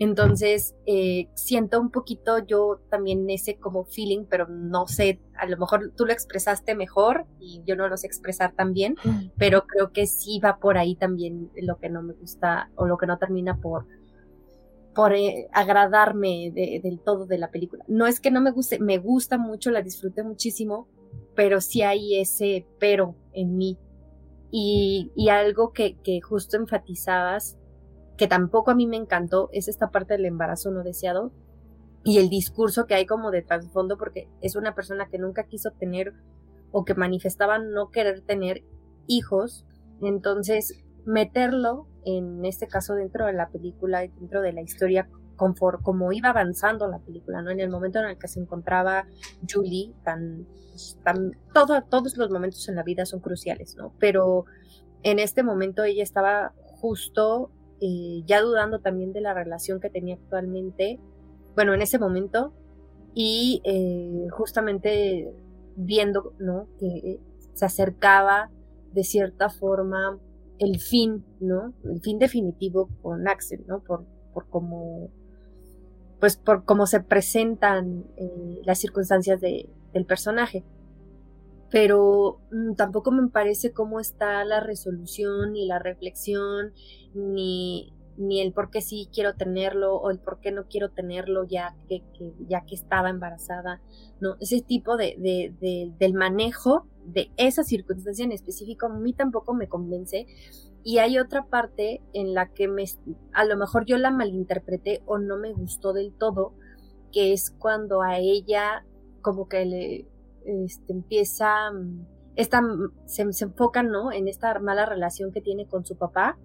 Entonces, eh, siento un poquito yo también ese como feeling, pero no sé, a lo mejor tú lo expresaste mejor y yo no lo sé expresar tan bien, pero creo que sí va por ahí también lo que no me gusta o lo que no termina por, por eh, agradarme del todo de la película. No es que no me guste, me gusta mucho, la disfruté muchísimo, pero sí hay ese pero en mí. Y, y algo que, que justo enfatizabas que tampoco a mí me encantó, es esta parte del embarazo no deseado y el discurso que hay como de trasfondo, porque es una persona que nunca quiso tener o que manifestaba no querer tener hijos. Entonces, meterlo, en este caso, dentro de la película, dentro de la historia, como iba avanzando la película, ¿no? En el momento en el que se encontraba Julie, tan, tan todo, todos los momentos en la vida son cruciales, ¿no? Pero en este momento ella estaba justo eh, ya dudando también de la relación que tenía actualmente, bueno, en ese momento, y eh, justamente viendo, ¿no? Que se acercaba de cierta forma el fin, ¿no? El fin definitivo con Axel, ¿no? Por, por cómo, pues por cómo se presentan eh, las circunstancias de, del personaje pero mm, tampoco me parece cómo está la resolución ni la reflexión ni, ni el por qué sí quiero tenerlo o el por qué no quiero tenerlo ya que, ya que estaba embarazada, ¿no? Ese tipo de, de, del manejo de esa circunstancia en específico a mí tampoco me convence. Y hay otra parte en la que me, a lo mejor yo la malinterpreté o no me gustó del todo, que es cuando a ella como que le, este, empieza, mm, esta, mm, se, se enfoca, ¿no? En esta mala relación que tiene con su papá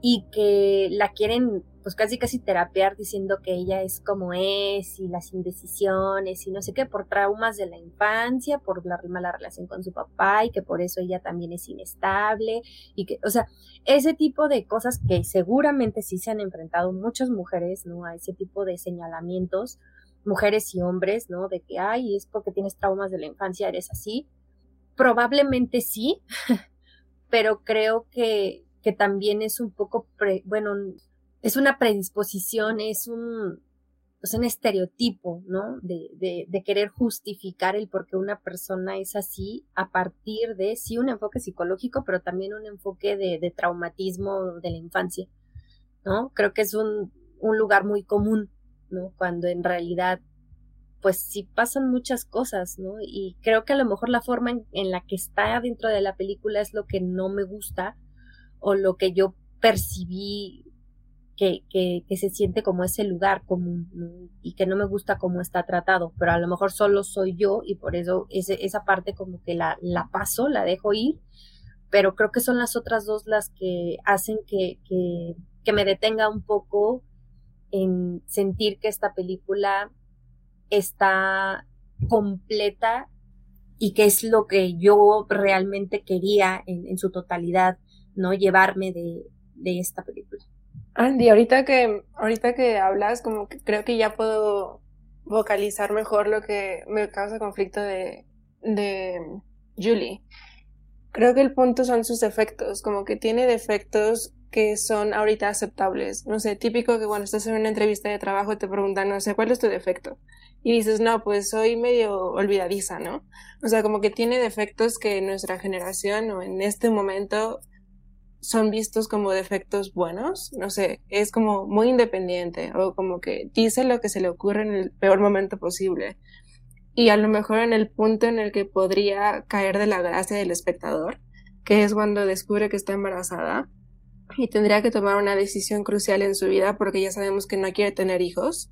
y que la quieren pues casi casi terapear diciendo que ella es como es y las indecisiones y no sé qué por traumas de la infancia, por la mala relación con su papá y que por eso ella también es inestable y que, o sea, ese tipo de cosas que seguramente sí se han enfrentado muchas mujeres, ¿no? A ese tipo de señalamientos, mujeres y hombres, ¿no? De que, ay, es porque tienes traumas de la infancia, eres así. Probablemente sí, pero creo que, que también es un poco, bueno, es una predisposición, es un, es un estereotipo, ¿no? De, de, de, querer justificar el por qué una persona es así a partir de, sí, un enfoque psicológico, pero también un enfoque de, de traumatismo de la infancia, ¿no? Creo que es un, un lugar muy común, ¿no? Cuando en realidad, pues sí pasan muchas cosas, ¿no? Y creo que a lo mejor la forma en, la que está dentro de la película es lo que no me gusta o lo que yo percibí que, que, se siente como ese lugar común y que no me gusta cómo está tratado, pero a lo mejor solo soy yo y por eso esa parte como que la, la paso, la dejo ir, pero creo que son las otras dos las que hacen que, que me detenga un poco en sentir que esta película está completa y que es lo que yo realmente quería en, en su totalidad, ¿no? Llevarme de, de esta película. Andy, ahorita que, ahorita que hablas, como que creo que ya puedo vocalizar mejor lo que me causa conflicto de, de Julie. Creo que el punto son sus defectos, como que tiene defectos que son ahorita aceptables. No sé, típico que cuando estás en una entrevista de trabajo te preguntan, no sé, ¿cuál es tu defecto? Y dices, no, pues soy medio olvidadiza, ¿no? O sea, como que tiene defectos que nuestra generación o en este momento son vistos como defectos buenos, no sé, es como muy independiente o como que dice lo que se le ocurre en el peor momento posible. Y a lo mejor en el punto en el que podría caer de la gracia del espectador, que es cuando descubre que está embarazada y tendría que tomar una decisión crucial en su vida porque ya sabemos que no quiere tener hijos,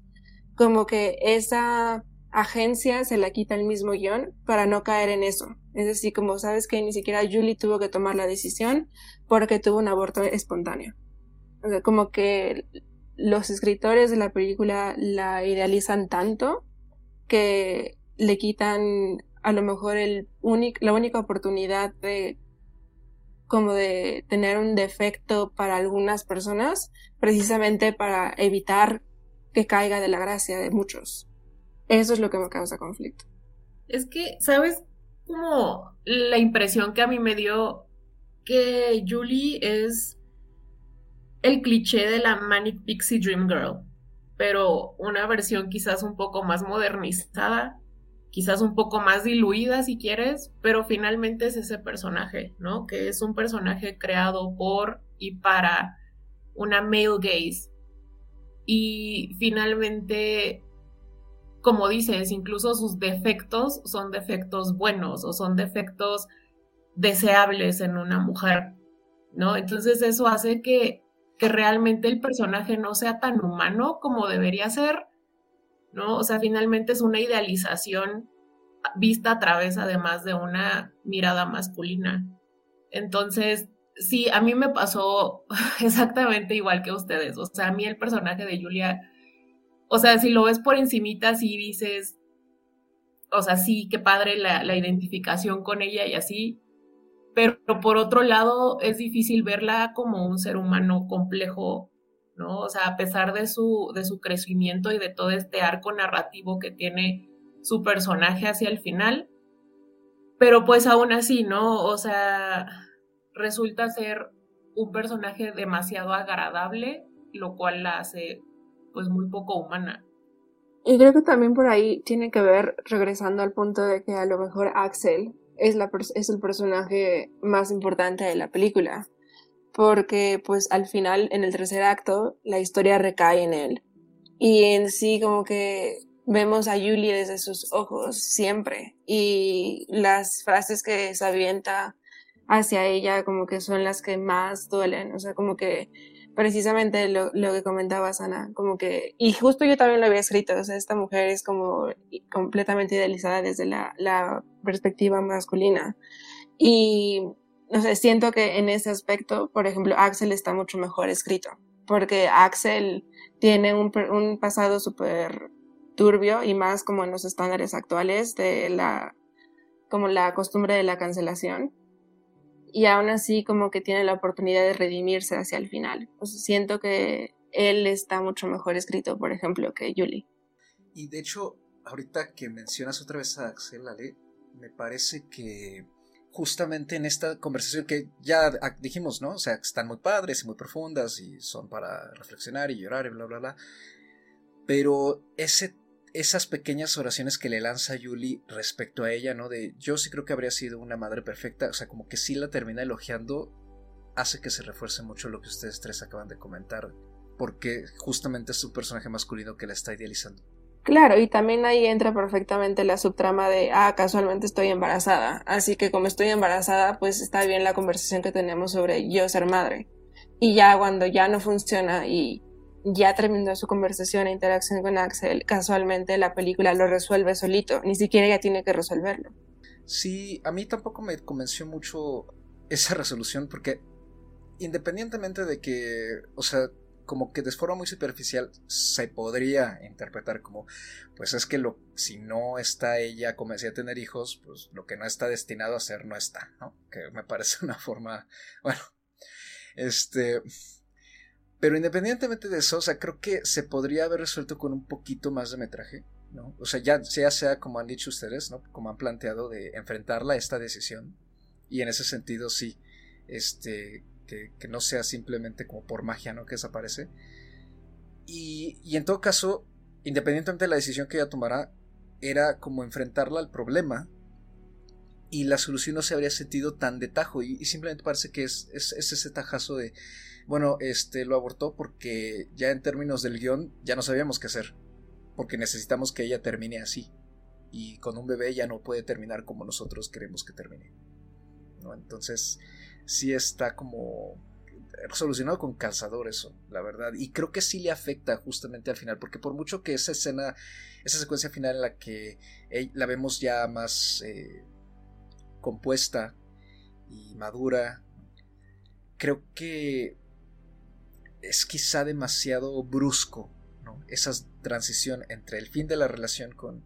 como que esa agencia se la quita el mismo guion para no caer en eso. Es decir, como sabes que ni siquiera Julie tuvo que tomar la decisión porque tuvo un aborto espontáneo. Como que los escritores de la película la idealizan tanto que le quitan a lo mejor la única oportunidad de como de tener un defecto para algunas personas precisamente para evitar que caiga de la gracia de muchos. Eso es lo que me causa conflicto. Es que, ¿sabes? Como la impresión que a mí me dio que Julie es el cliché de la Manic Pixie Dream Girl, pero una versión quizás un poco más modernizada, quizás un poco más diluida si quieres, pero finalmente es ese personaje, ¿no? Que es un personaje creado por y para una male gaze. Y finalmente como dices, incluso sus defectos son defectos buenos o son defectos deseables en una mujer, ¿no? Entonces eso hace que, que realmente el personaje no sea tan humano como debería ser, ¿no? O sea, finalmente es una idealización vista a través además de una mirada masculina. Entonces, sí, a mí me pasó exactamente igual que ustedes. O sea, a mí el personaje de Julia o sea, si lo ves por encimita, sí dices, o sea, sí, qué padre la, la identificación con ella y así, pero por otro lado es difícil verla como un ser humano complejo, ¿no? O sea, a pesar de su, de su crecimiento y de todo este arco narrativo que tiene su personaje hacia el final, pero pues aún así, ¿no? O sea, resulta ser un personaje demasiado agradable, lo cual la hace pues muy poco humana. Y creo que también por ahí tiene que ver, regresando al punto de que a lo mejor Axel es, la es el personaje más importante de la película, porque pues al final, en el tercer acto, la historia recae en él. Y en sí como que vemos a Julie desde sus ojos siempre, y las frases que se avienta hacia ella como que son las que más duelen, o sea, como que precisamente lo, lo, que comentabas, Ana, como que, y justo yo también lo había escrito, o sea, esta mujer es como completamente idealizada desde la, la perspectiva masculina. Y, no sé, siento que en ese aspecto, por ejemplo, Axel está mucho mejor escrito, porque Axel tiene un, un pasado súper turbio y más como en los estándares actuales de la como la costumbre de la cancelación y aún así como que tiene la oportunidad de redimirse hacia el final. siento que él está mucho mejor escrito, por ejemplo, que Julie. Y de hecho, ahorita que mencionas otra vez a Axel Ale, me parece que justamente en esta conversación que ya dijimos, ¿no? O sea, están muy padres y muy profundas y son para reflexionar y llorar y bla, bla, bla. Pero ese, esas pequeñas oraciones que le lanza Yuli respecto a ella, ¿no? De yo sí creo que habría sido una madre perfecta, o sea, como que sí la termina elogiando, hace que se refuerce mucho lo que ustedes tres acaban de comentar, porque justamente es su personaje masculino que la está idealizando. Claro, y también ahí entra perfectamente la subtrama de, ah, casualmente estoy embarazada, así que como estoy embarazada, pues está bien la conversación que tenemos sobre yo ser madre. Y ya cuando ya no funciona y ya terminó su conversación e interacción con Axel, casualmente la película lo resuelve solito, ni siquiera ella tiene que resolverlo. Sí, a mí tampoco me convenció mucho esa resolución porque independientemente de que, o sea, como que de forma muy superficial se podría interpretar como, pues es que lo, si no está ella convencida a tener hijos, pues lo que no está destinado a ser no está, ¿no? Que me parece una forma, bueno, este, pero independientemente de eso, o sea, creo que se podría haber resuelto con un poquito más de metraje, ¿no? O sea, ya sea, sea como han dicho ustedes, ¿no? Como han planteado de enfrentarla a esta decisión. Y en ese sentido, sí, este, que, no sea simplemente como por magia, ¿no? Que desaparece. Y, y en todo caso, independientemente de la decisión que ella tomara, era como enfrentarla al problema y la solución no se habría sentido tan de tajo y, simplemente parece que es, es, ese tajazo de bueno este lo abortó porque ya en términos del guion ya no sabíamos qué hacer porque necesitamos que ella termine así y con un bebé ya no puede terminar como nosotros queremos que termine ¿no? entonces sí está como solucionado con calzador eso, la verdad. Y creo que sí le afecta justamente al final, porque por mucho que esa escena, esa secuencia final en la que la vemos ya más eh, compuesta y madura, creo que es quizá demasiado brusco, ¿no? Esa transición entre el fin de la relación con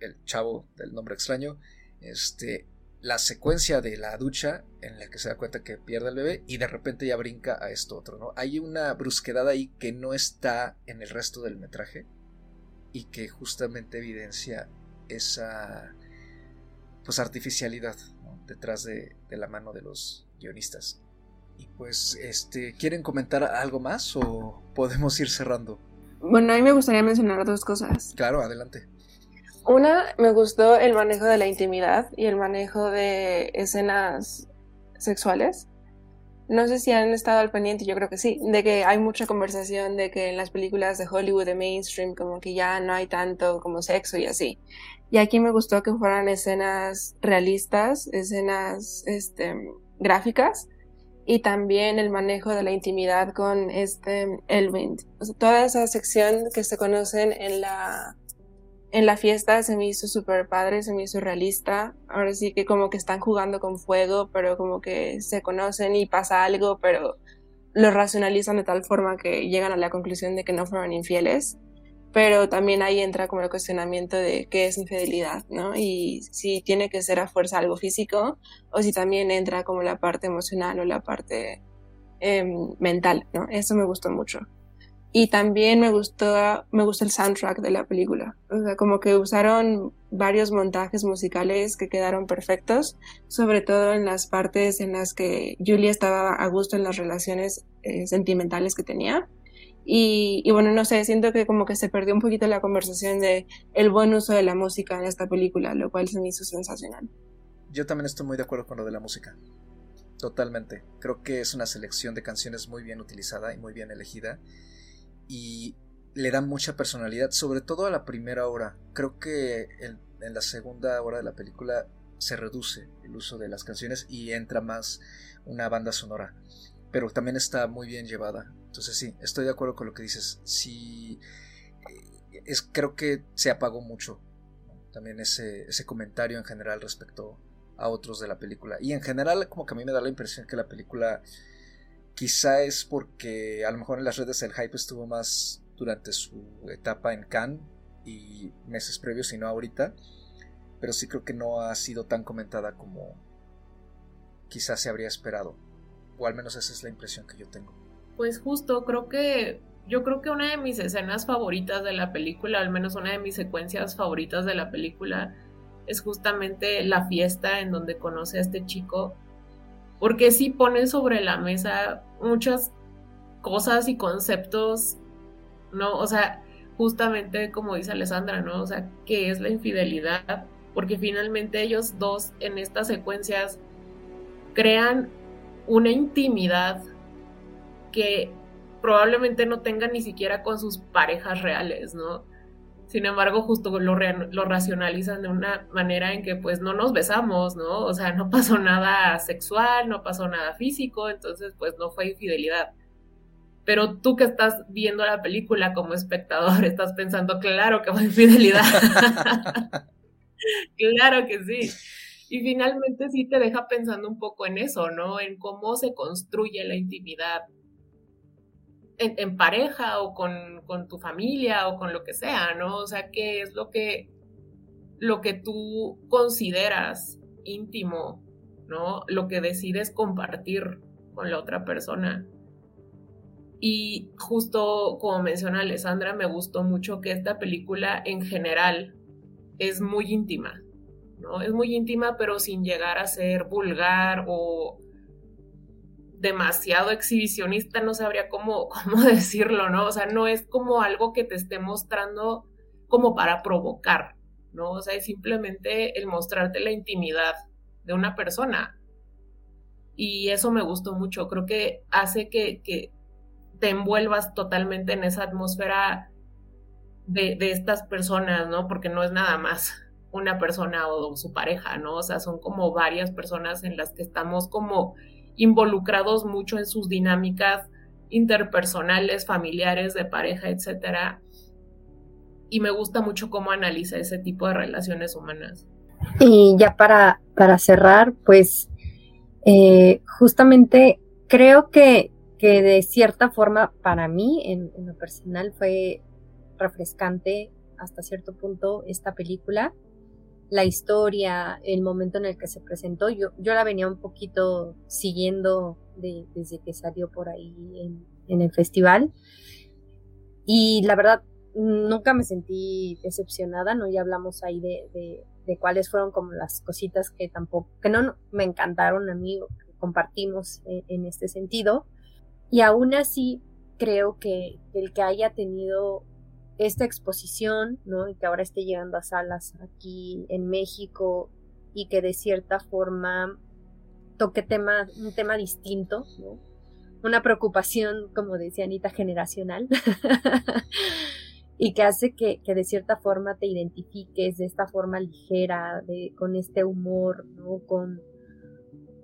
el chavo del nombre extraño, este, la secuencia de la ducha en la que se da cuenta que pierde el bebé y de repente ya brinca a esto otro, ¿no? Hay una brusquedad ahí que no está en el resto del metraje y que justamente evidencia esa pues artificialidad detrás de, de, la mano de los guionistas. Y pues, este, ¿quieren comentar algo más o podemos ir cerrando? Bueno, a mí me gustaría mencionar dos cosas. Claro, adelante. Una, me gustó el manejo de la intimidad y el manejo de escenas sexuales. No sé si han estado al pendiente, yo creo que sí, de que hay mucha conversación de que en las películas de Hollywood de mainstream como que ya no hay tanto como sexo y así. Y aquí me gustó que fueran escenas realistas, escenas este, gráficas y también el manejo de la intimidad con este Elvind. toda esa sección que se conocen en la en la fiesta se me hizo súper padre, se me hizo realista. Ahora sí que como que están jugando con fuego, pero como que se conocen y pasa algo, pero lo racionalizan de tal forma que llegan a la conclusión de que no fueron infieles. Pero también ahí entra como el cuestionamiento de qué es infidelidad, ¿no? Y si tiene que ser a fuerza algo físico o si también entra como la parte emocional o la parte em, mental, ¿no? Eso me gustó mucho. Y también me gustó, me gustó el soundtrack de la película. O sea, como que usaron varios montajes musicales que quedaron perfectos, sobre todo en las partes en las que Julia estaba a gusto en las relaciones eh, sentimentales que tenía. Y, y, bueno, no sé, siento que como que se perdió un poquito la conversación de el buen uso de la música en esta película, lo cual se me hizo sensacional. Yo también estoy muy de acuerdo con lo de la música. Totalmente. Creo que es una selección de canciones muy bien utilizada y muy bien elegida y le da mucha personalidad, sobre todo a la primera hora. Creo que en, la segunda hora de la película se reduce el uso de las canciones y entra más una banda sonora. Pero también está muy bien llevada. Entonces sí, estoy de acuerdo con lo que dices. Sí, eh, es, creo que se apagó mucho también ese, ese comentario en general respecto a otros de la película. Y en general como que a mí me da la impresión que la película quizá es porque a lo mejor en las redes el hype estuvo más durante su etapa en Cannes y meses previos y no ahorita, pero sí creo que no ha sido tan comentada como quizás se habría esperado, o al menos esa es la impresión que yo tengo. Pues justo, creo que yo creo que una de mis escenas favoritas de la película, al menos una de mis secuencias favoritas de la película, es justamente la fiesta en donde conoce a este chico, porque sí pone sobre la mesa muchas cosas y conceptos, ¿no? O sea, justamente como dice Alessandra, ¿no? O sea, ¿qué es la infidelidad? Porque finalmente ellos dos en estas secuencias crean una intimidad que probablemente no tengan ni siquiera con sus parejas reales, ¿no? Sin embargo, justo lo, lo, racionalizan de una manera en que pues no nos besamos, ¿no? O sea, no pasó nada sexual, no pasó nada físico, entonces pues no fue infidelidad. Pero tú que estás viendo la película como espectador, estás pensando, claro que fue infidelidad. claro que sí. Y finalmente sí te deja pensando un poco en eso, ¿no? En cómo se construye la intimidad en, pareja o con, con, tu familia o con lo que sea, ¿no? O sea, qué es lo que, lo que tú consideras íntimo, ¿no? Lo que decides compartir con la otra persona. Y justo como menciona Alessandra, me gustó mucho que esta película en general es muy íntima, ¿no? Es muy íntima, pero sin llegar a ser vulgar o demasiado exhibicionista, no sabría cómo, cómo decirlo, ¿no? O sea, no es como algo que te esté mostrando como para provocar, ¿no? O sea, es simplemente el mostrarte la intimidad de una persona. Y eso me gustó mucho, creo que hace que, te envuelvas totalmente en esa atmósfera de, de estas personas, ¿no? Porque no es nada más una persona o su pareja, ¿no? O sea, son como varias personas en las que estamos como involucrados mucho en sus dinámicas interpersonales, familiares, de pareja, etcétera. Y me gusta mucho cómo analiza ese tipo de relaciones humanas. Y ya para, para cerrar, pues eh, justamente creo que, que, de cierta forma para mí, en, en, lo personal, fue refrescante hasta cierto punto esta película la historia, el momento en el que se presentó. Yo, yo la venía un poquito siguiendo desde que salió por ahí en, el festival. Y la verdad, nunca me sentí decepcionada, ¿no? Ya hablamos ahí de, de, cuáles fueron como las cositas que tampoco, que no me encantaron a mí, compartimos en, en este sentido. Y aún así, creo que el que haya tenido esta exposición, ¿no? Y que ahora esté llegando a salas aquí en México y que de cierta forma toque tema, un tema distinto, ¿no? Una preocupación, como decía Anita, generacional. y que hace que, que, de cierta forma te identifiques de esta forma ligera, de, con este humor, ¿no? Con,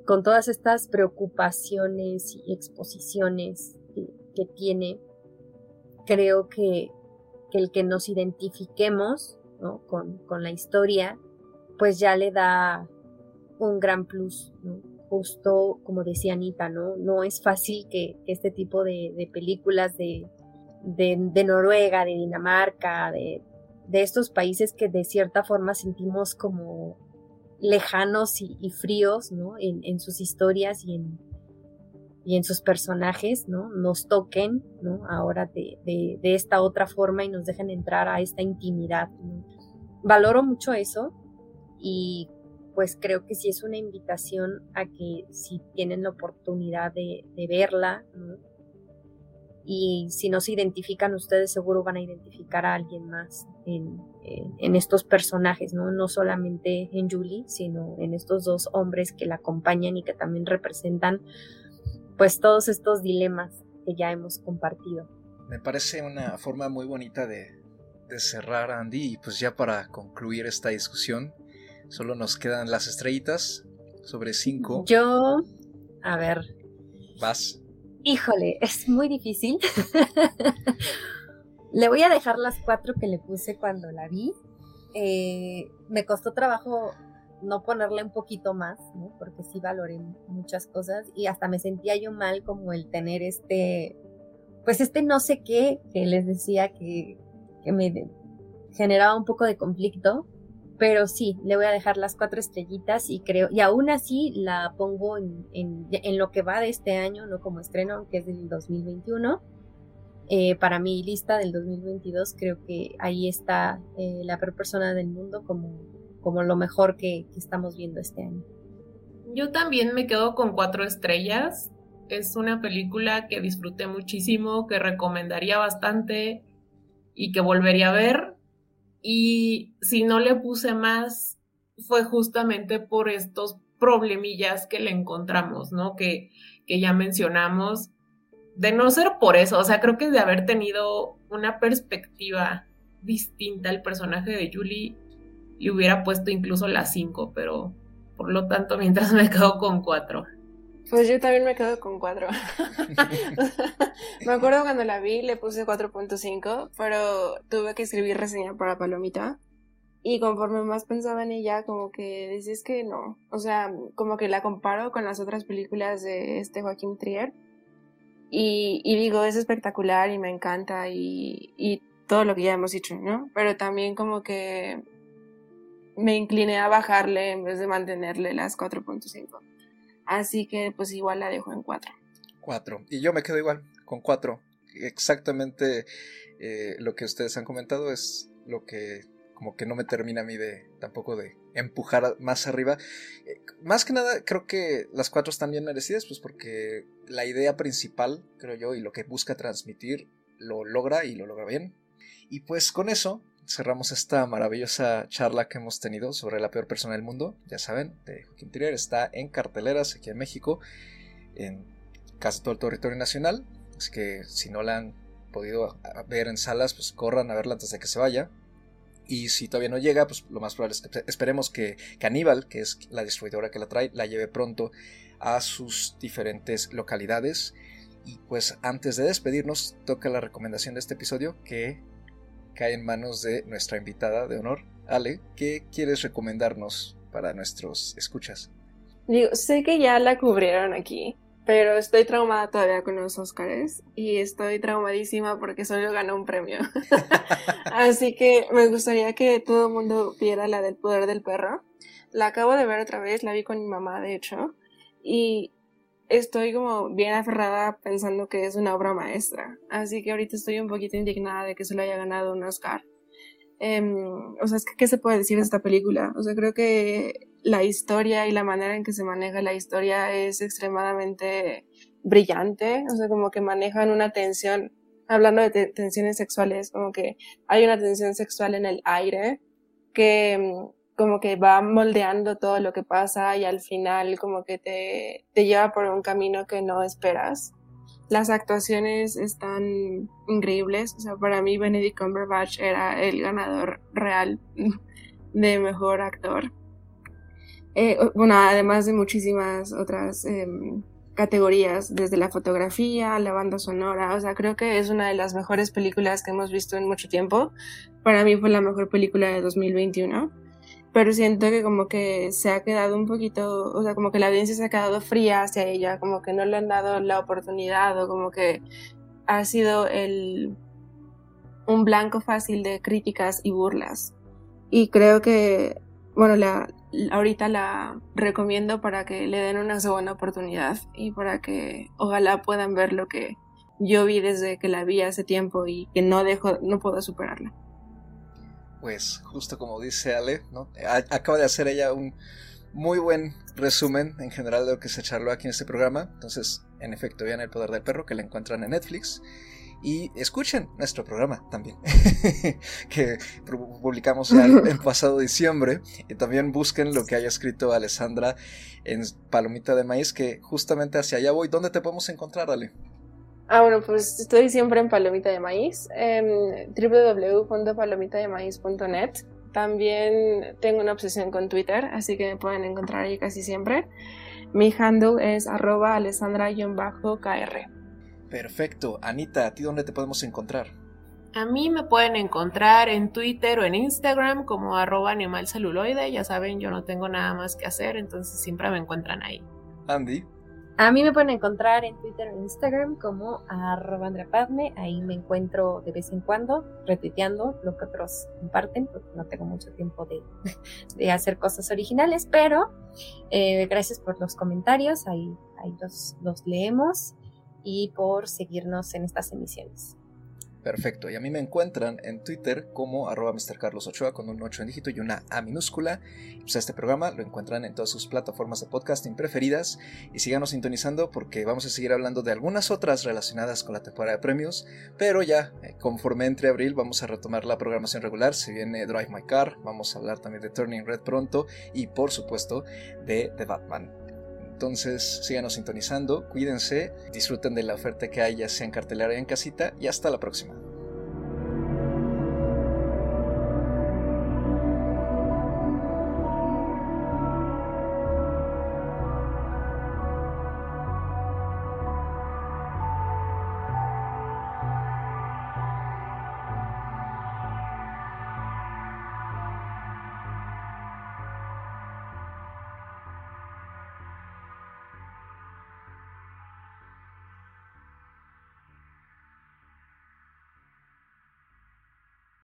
con todas estas preocupaciones y exposiciones que, que tiene, creo que, que el que nos identifiquemos con, la historia, pues ya le da un gran plus, Justo como decía Anita, ¿no? No es fácil que, este tipo de, películas de, de, Noruega, de Dinamarca, de, estos países que de cierta forma sentimos como lejanos y, fríos, ¿no? En, en, sus historias y en, y en sus personajes, ¿no? Nos toquen, ¿no? Ahora de, de, esta otra forma y nos dejen entrar a esta intimidad. Valoro mucho eso y pues creo que sí es una invitación a que si tienen la oportunidad de, de verla, ¿no? y si no se identifican ustedes seguro van a identificar a alguien más en, en, en, estos personajes, ¿no? No solamente en Julie, sino en estos dos hombres que la acompañan y que también representan pues todos estos dilemas que ya hemos compartido. Me parece una forma muy bonita de, cerrar, Andy, y pues ya para concluir esta discusión, solo nos quedan las estrellitas sobre cinco. Yo, a ver. Vas. Híjole, es muy difícil. le voy a dejar las cuatro que le puse cuando la vi. Eh, me costó trabajo no ponerle un poquito más, ¿no? Porque sí valoré muchas cosas y hasta me sentía yo mal como el tener este, pues este no sé qué que les decía que, me generaba un poco de conflicto, pero sí, le voy a dejar las cuatro estrellitas y creo, y aún así la pongo en, en, lo que va de este año, no como estreno, que es del 2021. Eh, para mi lista del 2022 creo que ahí está eh, la peor persona del mundo como, como lo mejor que, estamos viendo este año. Yo también me quedo con cuatro estrellas. Es una película que disfruté muchísimo, que recomendaría bastante y que volvería a ver y si no le puse más, fue justamente por estos problemillas que le encontramos, ¿no? Que, que ya mencionamos. De no ser por eso, o sea, creo que de haber tenido una perspectiva distinta al personaje de Julie, le hubiera puesto incluso las cinco, pero por lo tanto, mientras me quedo con cuatro. Pues yo también me quedo con 4. me acuerdo cuando la vi, le puse 4.5, pero tuve que escribir reseña para Palomita. Y conforme más pensaba en ella, como que decís que no. O sea, como que la comparo con las otras películas de este Joaquín Trier. Y, digo, es espectacular y me encanta y, y todo lo que ya hemos dicho, ¿no? Pero también como que me incliné a bajarle en vez de mantenerle las 4.5. Así que pues igual la dejo en cuatro. Cuatro. Y yo me quedo igual, con cuatro. Exactamente eh, lo que ustedes han comentado es lo que como que no me termina a mí de tampoco de empujar más arriba. Eh, más que nada creo que las cuatro están bien merecidas, pues porque la idea principal, creo yo, y lo que busca transmitir lo logra y lo logra bien. Y pues con eso cerramos esta maravillosa charla que hemos tenido sobre la peor persona del mundo. Ya saben, de Joaquín Trier está en carteleras aquí en México, en casi todo el territorio nacional. Así que si no la han podido ver en salas, pues corran a verla antes de que se vaya. Y si todavía no llega, pues lo más probable es que esperemos que Caníbal, que es la distribuidora que la trae, la lleve pronto a sus diferentes localidades. Y pues antes de despedirnos, toca la recomendación de este episodio que cae en manos de nuestra invitada de honor, Ale. ¿Qué quieres recomendarnos para nuestros escuchas? Digo, sé que ya la cubrieron aquí, pero estoy traumada todavía con los Oscars y estoy traumadísima porque solo ganó un premio. Así que me gustaría que todo el mundo viera la del poder del perro. La acabo de ver otra vez, la vi con mi mamá, de hecho, y estoy como bien aferrada pensando que es una obra maestra. Así que ahorita estoy un poquito indignada de que se lo haya ganado un Oscar. Em, o sea, es que, ¿qué se puede decir de esta película? O sea, creo que la historia y la manera en que se maneja la historia es extremadamente brillante. O sea, como que manejan una tensión, hablando de tensiones sexuales, como que hay una tensión sexual en el aire que em, como que va moldeando todo lo que pasa y al final como que te, te lleva por un camino que no esperas. Las actuaciones están increíbles, o sea, para mí Benedict Cumberbatch era el ganador real de mejor actor. Eh, bueno, además de muchísimas otras em, categorías, desde la fotografía, la banda sonora, o sea, creo que es una de las mejores películas que hemos visto en mucho tiempo. Para mí fue la mejor película de 2021 pero siento que como que se ha quedado un poquito, o sea, como que la audiencia se ha quedado fría hacia ella, como que no le han dado la oportunidad o como que ha sido el un blanco fácil de críticas y burlas. Y creo que, bueno, la, ahorita la recomiendo para que le den una segunda oportunidad y para que ojalá puedan ver lo que yo vi desde que la vi hace tiempo y que no dejo, no puedo superarla pues justo como dice Ale, ¿no? acaba de hacer ella un muy buen resumen en general de lo que se charló aquí en este programa. Entonces, en efecto, vean El Poder del Perro, que la encuentran en Netflix. Y escuchen nuestro programa también, que publicamos ya pasado diciembre. Y también busquen lo que haya escrito Alessandra en Palomita de Maíz, que justamente hacia allá voy. ¿Dónde te podemos encontrar, Ale? Ah, bueno, pues estoy siempre en Palomita de Maíz, en www.palomitademaíz.net. También tengo una obsesión con Twitter, así que me pueden encontrar ahí casi siempre. Mi handle es arroba alessandra-kr. Perfecto. Anita, ¿a ti dónde te podemos encontrar? A mí me pueden encontrar en Twitter o en Instagram como arroba animalceluloide. Ya saben, yo no tengo nada más que hacer, entonces siempre me encuentran ahí. Andy. A mí me pueden encontrar en Twitter en Instagram como arroba Padme. Ahí me encuentro de vez en cuando retuiteando lo que otros comparten, porque no tengo mucho tiempo de, de hacer cosas originales, pero eh, gracias por los comentarios, ahí, ahí los, los leemos y por seguirnos en estas emisiones. Perfecto, y a mí me encuentran en Twitter como arroba Ochoa con un 8 en dígito y una A minúscula. Pues este programa lo encuentran en todas sus plataformas de podcasting preferidas y síganos sintonizando porque vamos a seguir hablando de algunas otras relacionadas con la temporada de premios, pero ya eh, conforme entre abril vamos a retomar la programación regular, se viene Drive My Car, vamos a hablar también de Turning Red pronto y por supuesto de The Batman. Entonces síganos sintonizando, cuídense, disfruten de la oferta que hay ya sea en cartelera y en casita y hasta la próxima.